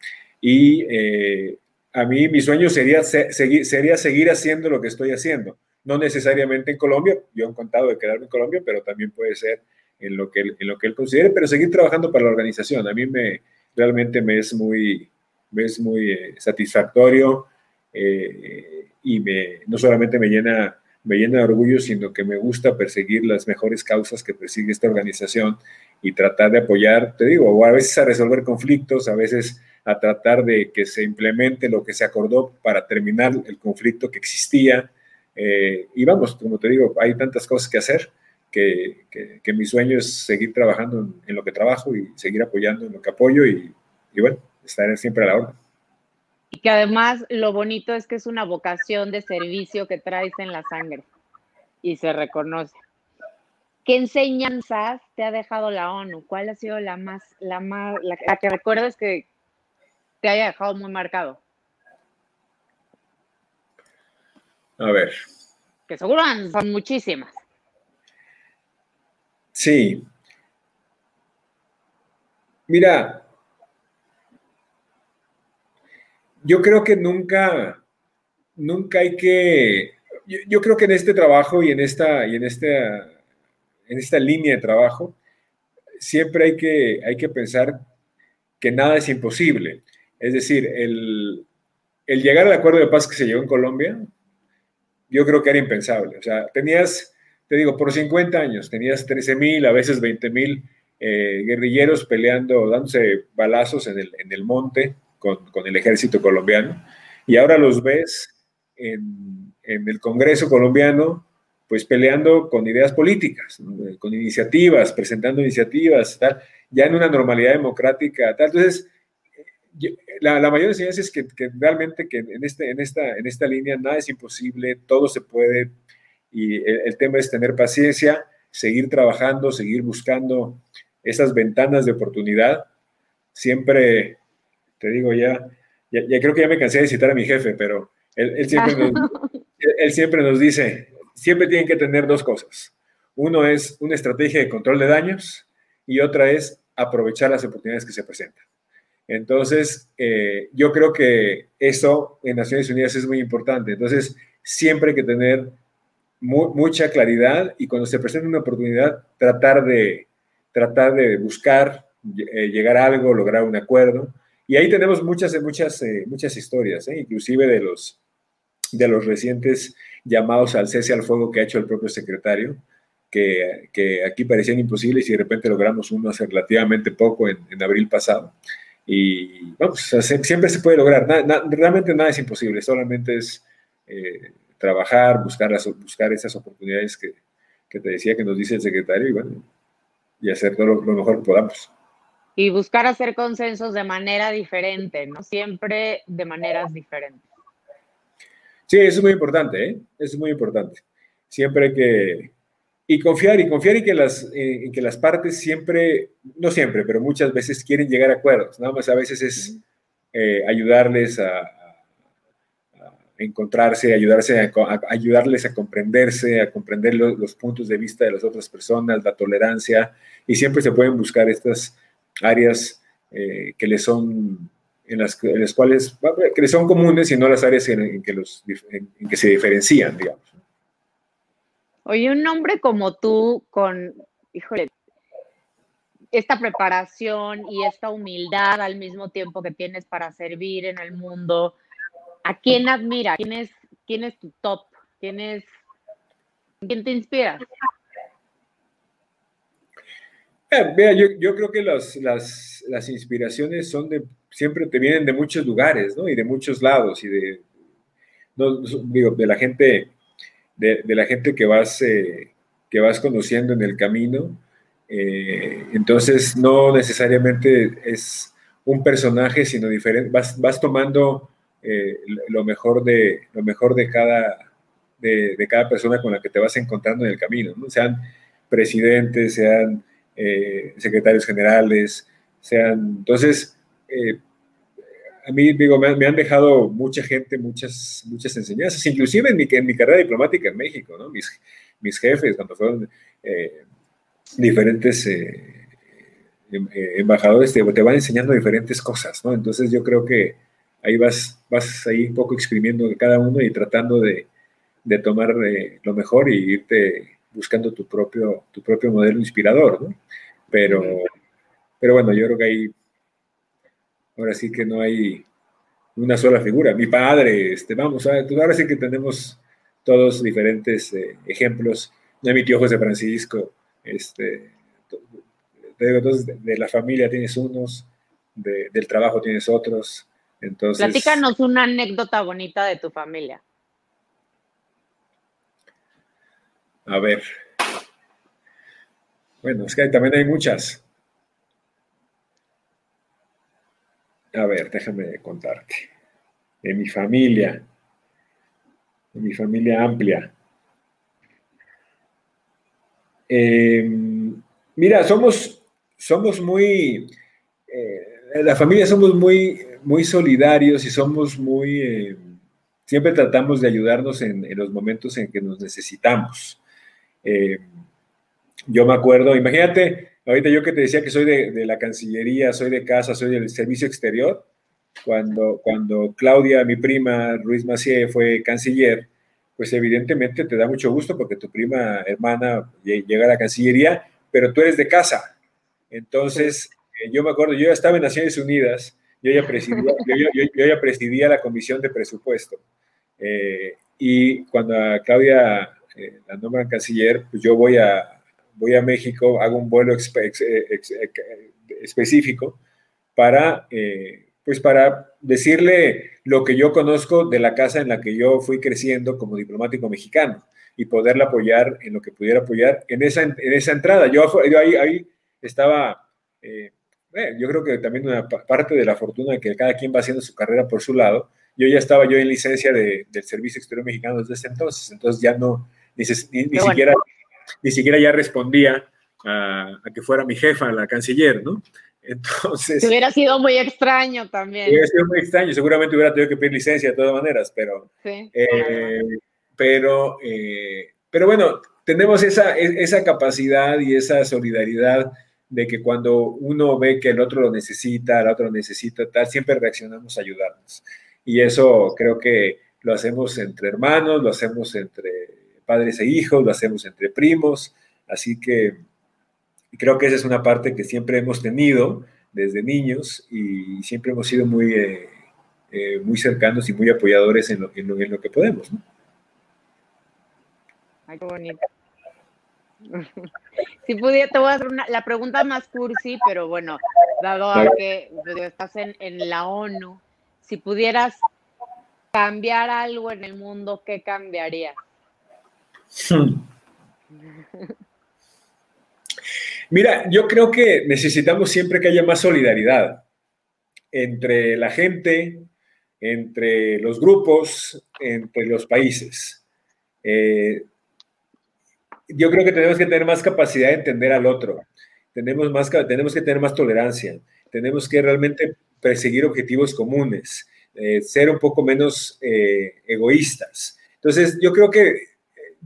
y eh, a mí mi sueño sería, seguir, sería seguir haciendo lo que estoy haciendo. no necesariamente en Colombia, yo he contado de quedarme en Colombia, pero también puede ser en lo que en lo que él considere, pero seguir trabajando para la organización. A mí me, realmente me es muy, es muy eh, satisfactorio eh, y me, no solamente me llena, me llena de orgullo, sino que me gusta perseguir las mejores causas que persigue esta organización y tratar de apoyar, te digo, o a veces a resolver conflictos, a veces a tratar de que se implemente lo que se acordó para terminar el conflicto que existía. Eh, y vamos, como te digo, hay tantas cosas que hacer que, que, mi sueño es seguir trabajando en, lo que trabajo y seguir apoyando en lo que apoyo y, y bueno, estar siempre a la orden. Y que además lo bonito es que es una vocación de servicio que traes en la sangre y se reconoce. ¿Qué enseñanzas te ha dejado la ONU? ¿Cuál ha sido la más, la más, la, que recuerdas que te haya dejado muy marcado? A ver. Que seguro son muchísimas. Sí. Mira, yo creo que nunca, nunca hay que, yo, creo que en este trabajo y en esta, y en esta, en esta línea de trabajo, siempre hay que, hay que pensar que nada es imposible. Es decir, el, el llegar al acuerdo de paz que se llegó en Colombia, yo creo que era impensable. O sea, tenías te digo, por 50 años tenías 13 mil, a veces 20 mil eh, guerrilleros peleando, dándose balazos en el, en el monte con, el ejército colombiano, y ahora los ves en, el Congreso colombiano, pues peleando con ideas políticas, con iniciativas, presentando iniciativas, tal, ya en una normalidad democrática, tal. Entonces, la, la, mayor enseñanza es que, que, realmente que en, este, en, esta, en esta línea nada es imposible, todo se puede, y el, tema es tener paciencia, seguir trabajando, seguir buscando esas ventanas de oportunidad. Siempre, te digo ya, ya, creo que ya me cansé de citar a mi jefe, pero él, siempre, nos, él siempre nos dice, siempre tienen que tener dos cosas. Uno es una estrategia de control de daños y otra es aprovechar las oportunidades que se presentan. Entonces, eh, yo creo que eso en Naciones Unidas es muy importante. Entonces, siempre hay que tener mucha claridad y cuando se presenta una oportunidad, tratar de, tratar de buscar, eh, llegar a algo, lograr un acuerdo. Y ahí tenemos muchas, muchas, eh, muchas historias, ¿eh? inclusive de los, de los recientes llamados al cese al fuego que ha hecho el propio secretario, que, que aquí parecían imposibles y de repente logramos uno hace relativamente poco en, en abril pasado. Y vamos, siempre se puede lograr, realmente nada es imposible, solamente es trabajar, buscar, buscar esas oportunidades que, que, te decía que nos dice el secretario y, bueno, y hacer todo lo, mejor que podamos. Y buscar hacer consensos de manera diferente, ¿no? Siempre de maneras diferentes. Sí, eso es muy importante, ¿eh? Eso es muy importante. Siempre hay que... Y confiar, y confiar en que, las, en que las partes siempre, no siempre, pero muchas veces quieren llegar a acuerdos. Nada más a veces es eh, ayudarles a, encontrarse, ayudarse a, ayudarles a comprenderse, a comprender los puntos de vista de las otras personas, la tolerancia, y siempre se pueden buscar estas áreas eh, que les son en las, cuales que les son comunes y no las áreas en, que los en, que se diferencian, digamos. Oye, un nombre como tú con, híjole, esta preparación y esta humildad al mismo tiempo que tienes para servir en el mundo, ¿A quién admira? ¿Quién es, quién es tu top? ¿Quién es, quién te inspira? Eh, yo, creo que las, inspiraciones son de, siempre te vienen de muchos lugares, ¿no? Y de muchos lados, y de, digo, de la gente, de, la gente que vas, eh, que vas conociendo en el camino. Eh, entonces, no necesariamente es un personaje, sino diferente, vas, vas tomando eh, lo, mejor de, lo mejor de cada, de, cada persona con la que te vas encontrando en el camino, ¿no? sean presidentes, sean eh, secretarios generales, sean... Entonces, eh, a mí, digo, me, han dejado mucha gente, muchas, muchas enseñanzas, inclusive en mi, carrera diplomática en México, ¿no? mis, mis jefes, cuando fueron diferentes em, embajadores, te, van enseñando diferentes cosas, ¿no? Entonces yo creo que ahí vas, vas ahí un poco exprimiendo cada uno y tratando de, tomar eh, lo mejor y irte buscando tu propio, tu propio modelo inspirador, ¿no? Pero, pero bueno, yo creo que ahí, ahora sí que no hay una sola figura. Mi padre, este, vamos, ahora sí que tenemos todos diferentes eh, ejemplos. De mi tío José Francisco, este, entonces de, la familia tienes unos, del trabajo tienes otros. Entonces, Platícanos una anécdota bonita de tu familia. A ver. Bueno, es que también hay muchas. A ver, déjame contarte. En mi familia, en mi familia amplia. Em, mira, somos, somos muy, eh, la familia somos muy, muy solidarios y somos muy, em, siempre tratamos de ayudarnos en, los momentos en que nos necesitamos. Em, yo me acuerdo, imagínate, ahorita yo que te decía que soy de, de, la Cancillería, soy de casa, soy del Servicio Exterior, cuando, cuando Claudia, mi prima, Ruiz Macié, fue canciller, pues evidentemente te da mucho gusto porque tu prima hermana llega a la Cancillería, pero tú eres de casa. Entonces, eh, yo me acuerdo, yo ya estaba en Naciones Unidas, yo ya presidía, yo, ya presidía la Comisión de Presupuesto. Eh, y cuando a Claudia eh, la nombran canciller, pues yo voy a, voy a México, hago un vuelo específico para pues para decirle lo que yo conozco de la casa en la que yo fui creciendo como diplomático mexicano y poderla apoyar en lo que pudiera apoyar en esa, en esa entrada. Yo, ahí, ahí, estaba, eh, yo creo que también una parte de la fortuna de que cada quien va haciendo su carrera por su lado. Yo ya estaba yo en licencia de, del Servicio Exterior Mexicano desde ese entonces, entonces ya no, ni, siquiera, ni siquiera ya respondía a, a, que fuera mi jefa, la canciller, ¿no? Entonces. hubiera sido muy extraño también. Hubiera sido muy extraño, seguramente hubiera tenido que pedir licencia de todas maneras, pero. Sí. Eh, pero, eh, pero bueno, tenemos esa, esa capacidad y esa solidaridad de que cuando uno ve que el otro lo necesita, el otro lo necesita, tal, siempre reaccionamos a ayudarnos. Y eso creo que lo hacemos entre hermanos, lo hacemos entre padres e hijos, lo hacemos entre primos, así que creo que esa es una parte que siempre hemos tenido desde niños y siempre hemos sido muy, eh, eh, muy cercanos y muy apoyadores en lo, en lo, que podemos. ¿no? Ay, qué bonito. Si pudiera, te voy a hacer una, la pregunta más cursi, pero bueno, dado a que estás en, en la ONU, si pudieras cambiar algo en el mundo, ¿qué cambiarías? Mira, yo creo que necesitamos siempre que haya más solidaridad entre la gente, entre los grupos, entre los países. Eh, yo creo que tenemos que tener más capacidad de entender al otro, tenemos, más, tenemos que tener más tolerancia, tenemos que realmente perseguir objetivos comunes, eh, ser un poco menos eh, egoístas. Entonces, yo creo que,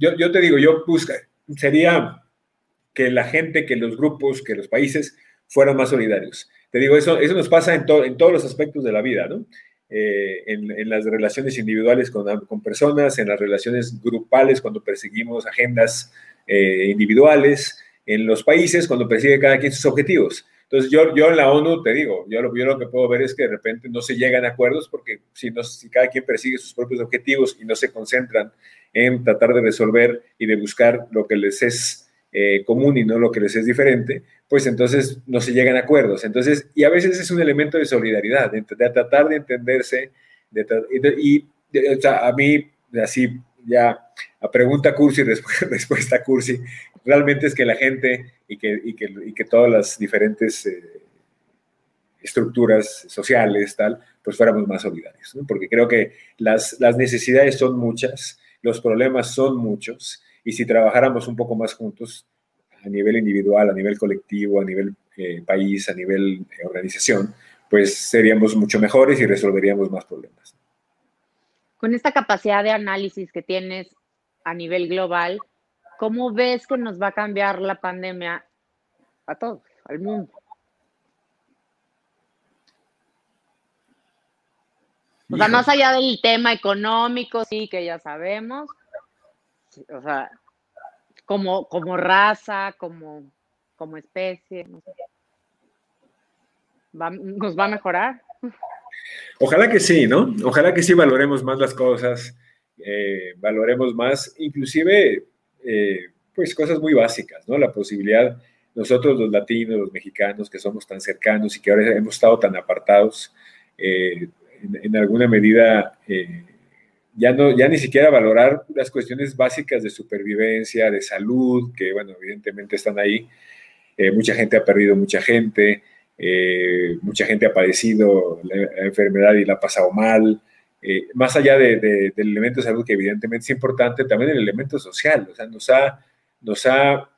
yo, te digo, yo busca, sería que la gente, que los grupos, que los países fueran más solidarios. Te digo, eso, eso nos pasa en, en todos los aspectos de la vida, ¿no? Eh, en, las relaciones individuales con, con, personas, en las relaciones grupales cuando perseguimos agendas eh, individuales, en los países cuando persigue cada quien sus objetivos. Entonces yo, yo en la ONU te digo, yo lo, yo lo que puedo ver es que de repente no se llegan a acuerdos porque si, no, si cada quien persigue sus propios objetivos y no se concentran en tratar de resolver y de buscar lo que les es eh, común y no lo que les es diferente, pues entonces no se llegan a acuerdos. Entonces, y a veces es un elemento de solidaridad, de, tratar de entenderse, y, a mí, así ya a pregunta cursi, respuesta cursi, realmente es que la gente y que, y que, y que todas las diferentes eh, estructuras sociales, tal, pues fuéramos más solidarios, porque creo que las, las necesidades son muchas, los problemas son muchos, y si trabajáramos un poco más juntos a nivel individual, a nivel colectivo, a nivel eh, país, a nivel eh, organización, pues seríamos mucho mejores y resolveríamos más problemas. Con esta capacidad de análisis que tienes a nivel global, ¿cómo ves que nos va a cambiar la pandemia a todos, al mundo? O sea, más allá del tema económico, sí, que ya sabemos, o sea, como, como raza, como, como especie, no sé. ¿Nos va a mejorar? Ojalá que sí, ¿no? Ojalá que sí valoremos más las cosas, eh, valoremos más, inclusive, eh, pues cosas muy básicas, ¿no? La posibilidad, nosotros los latinos, los mexicanos, que somos tan cercanos y que ahora hemos estado tan apartados, eh, en, alguna medida, ya, no, ya ni siquiera valorar las cuestiones básicas de supervivencia, de salud, que, bueno, evidentemente están ahí. mucha gente ha perdido mucha gente, eh, mucha gente ha padecido la, enfermedad y la ha pasado mal. Eh, más allá del elemento de salud, que evidentemente es importante, también el elemento social. O sea, nos ha, nos ha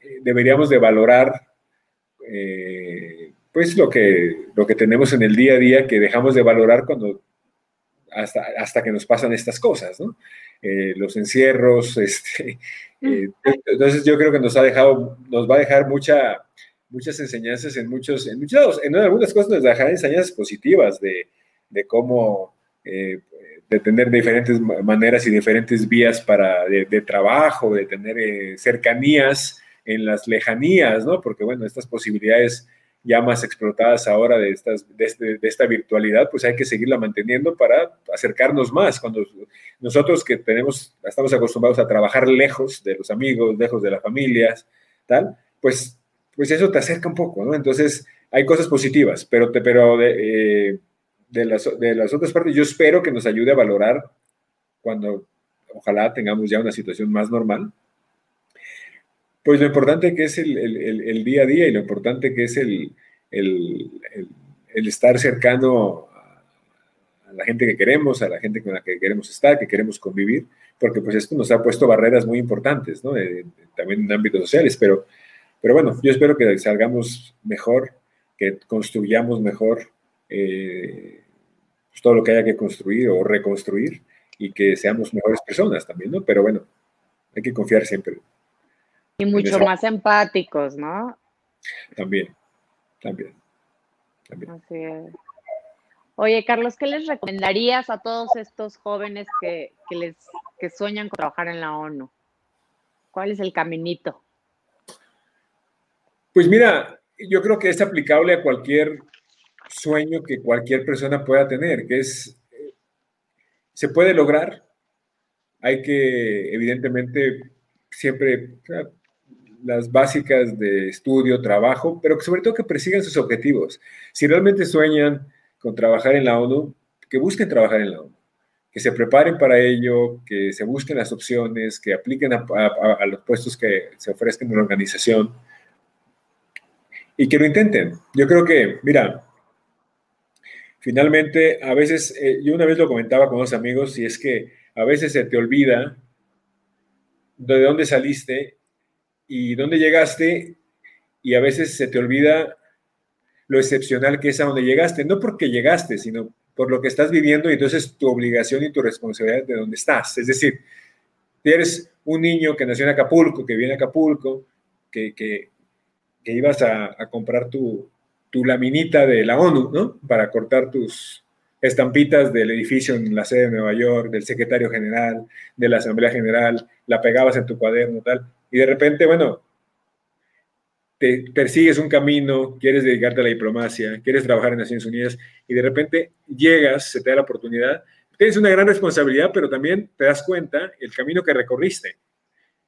eh, deberíamos de valorar pues lo que, lo que tenemos en el día a día que dejamos de valorar cuando hasta, hasta que nos pasan estas cosas, ¿no? los encierros, este, mm. entonces yo creo que nos ha dejado, nos va a dejar mucha, muchas enseñanzas en muchos, en muchos lados. En algunas cosas nos dejará enseñanzas positivas de, de cómo eh, de tener diferentes maneras y diferentes vías para de, trabajo, de tener eh, cercanías en las lejanías, ¿no? Porque bueno, estas posibilidades ya más explotadas ahora de, estas, de, este, de, esta virtualidad, pues hay que seguirla manteniendo para acercarnos más. Cuando nosotros que tenemos, estamos acostumbrados a trabajar lejos de los amigos, lejos de las familias, tal, pues pues eso te acerca un poco, ¿no? Entonces, hay cosas positivas, pero, pero de, eh, de, las, de las otras partes yo espero que nos ayude a valorar cuando ojalá tengamos ya una situación más normal, pues lo importante que es el, el, el, día a día y lo importante que es el, estar cercano a la gente que queremos, a la gente con la que queremos estar, que queremos convivir, porque pues esto nos ha puesto barreras muy importantes, ¿no? también en ámbitos sociales, pero pero bueno, yo espero que salgamos mejor, que construyamos mejor eh, pues, todo lo que haya que construir o reconstruir y que seamos mejores personas también, ¿no? Pero bueno, hay que confiar siempre. Y mucho más empáticos, ¿no? También, también, también. Así es. Oye, Carlos, ¿qué les recomendarías a todos estos jóvenes que, que, les, que sueñan con trabajar en la ONU? ¿Cuál es el caminito? Pues mira, yo creo que es aplicable a cualquier sueño que cualquier persona pueda tener, que es, se puede lograr, hay que evidentemente siempre las básicas de estudio, trabajo, pero sobre todo que persigan sus objetivos. Si realmente sueñan con trabajar en la ONU, que busquen trabajar en la ONU, que se preparen para ello, que se busquen las opciones, que apliquen a, a los puestos que se ofrezcan en la organización y que lo intenten. Yo creo que, mira, finalmente, a veces, eh, yo una vez lo comentaba con unos amigos, y es que a veces se te olvida de dónde saliste y dónde llegaste, y a veces se te olvida lo excepcional que es a donde llegaste, no porque llegaste, sino por lo que estás viviendo y entonces tu obligación y tu responsabilidad de dónde estás. Es decir, eres un niño que nació en Acapulco, que viene a Acapulco, que, que, que ibas a, comprar tu, laminita de la ONU, ¿no? Para cortar tus estampitas del edificio en la sede de Nueva York, del secretario general, de la Asamblea General, la pegabas en tu cuaderno, tal. Y de repente, bueno, te persigues un camino, quieres dedicarte a la diplomacia, quieres trabajar en Naciones Unidas y de repente llegas, se te da la oportunidad, tienes una gran responsabilidad, pero también te das cuenta el camino que recorriste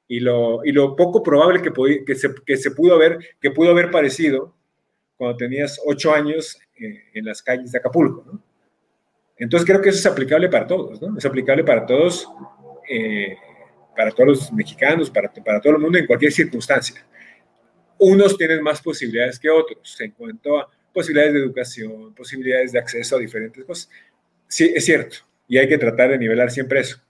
y lo, y lo poco probable que, que, se, que, se, pudo haber, que pudo haber parecido cuando tenías ocho años eh, en las calles de Acapulco. ¿no? Entonces creo que eso es aplicable para todos, ¿no? Es aplicable para todos, eh, para todos los mexicanos, para, para todo el mundo en cualquier circunstancia. Unos tienen más posibilidades que otros en cuanto a posibilidades de educación, posibilidades de acceso a diferentes cosas. Sí, es cierto, y hay que tratar de nivelar siempre eso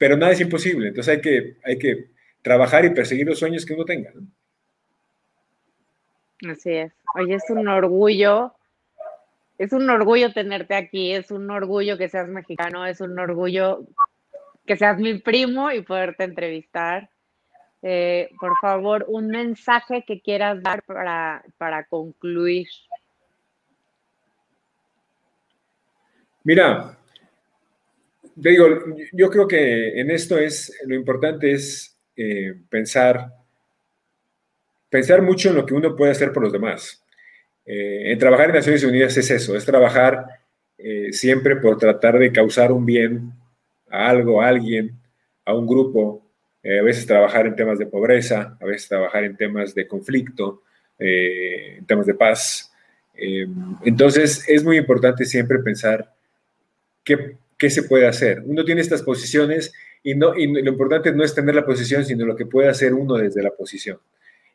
pero nada es imposible, entonces hay que, hay que trabajar y perseguir los sueños que uno tenga. Así es. Oye, es un orgullo, es un orgullo tenerte aquí, es un orgullo que seas mexicano, es un orgullo que seas mi primo y poderte entrevistar. Eh, por favor, un mensaje que quieras dar para, para concluir. Mira, digo, yo creo que en esto es, lo importante es eh, pensar, pensar mucho en lo que uno puede hacer por los demás. Eh, en trabajar en Naciones Unidas es eso, es trabajar eh, siempre por tratar de causar un bien a algo, a alguien, a un grupo, a veces trabajar en temas de pobreza, a veces trabajar en temas de conflicto, en temas de paz. entonces es muy importante siempre pensar qué ¿qué se puede hacer? Uno tiene estas posiciones y, no, y lo importante no es tener la posición, sino lo que puede hacer uno desde la posición.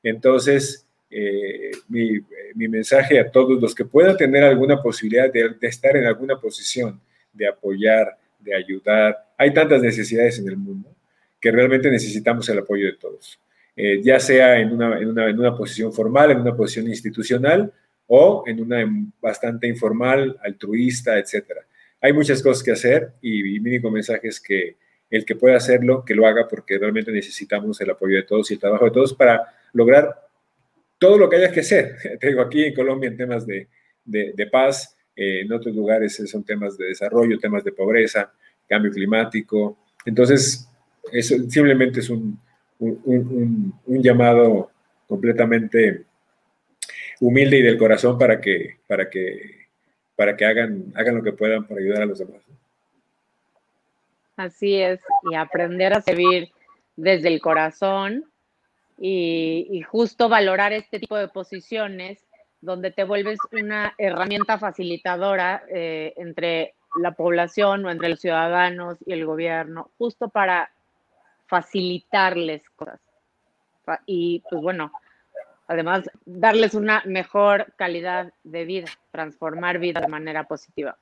Entonces, eh, mi, mensaje a todos los que puedan tener alguna posibilidad de, estar en alguna posición, de apoyar, de ayudar, hay tantas necesidades en el mundo que realmente necesitamos el apoyo de todos, eh, ya sea en una, en, una, posición formal, en una posición institucional o en una bastante informal, altruista, etcétera. Hay muchas cosas que hacer y, mi único mensaje es que el que pueda hacerlo, que lo haga porque realmente necesitamos el apoyo de todos y el trabajo de todos para lograr todo lo que haya que hacer. Te digo, aquí en Colombia en temas de, paz, eh, en otros lugares son temas de desarrollo, temas de pobreza, cambio climático. Entonces, eso simplemente es un, un llamado completamente humilde y del corazón para que, para que para que hagan, hagan lo que puedan para ayudar a los demás. Así es, y aprender a servir desde el corazón y, justo valorar este tipo de posiciones donde te vuelves una herramienta facilitadora eh, entre la población o entre los ciudadanos y el gobierno, justo para facilitarles cosas. Y pues bueno, además darles una mejor calidad de vida, transformar vida de manera positiva.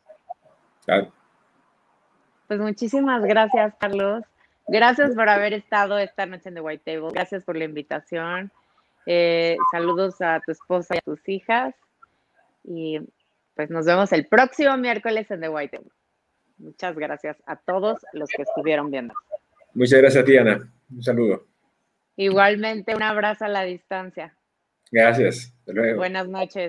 Pues muchísimas gracias, Carlos. Gracias por haber estado esta noche en The White Table. Gracias por la invitación. Eh, saludos a tu esposa y a tus hijas. Y pues nos vemos el próximo miércoles en The White Table. Muchas gracias a todos los que estuvieron viendo. Muchas gracias a ti, Ana. Un saludo. Igualmente, un abrazo a la distancia. Gracias. Buenas noches.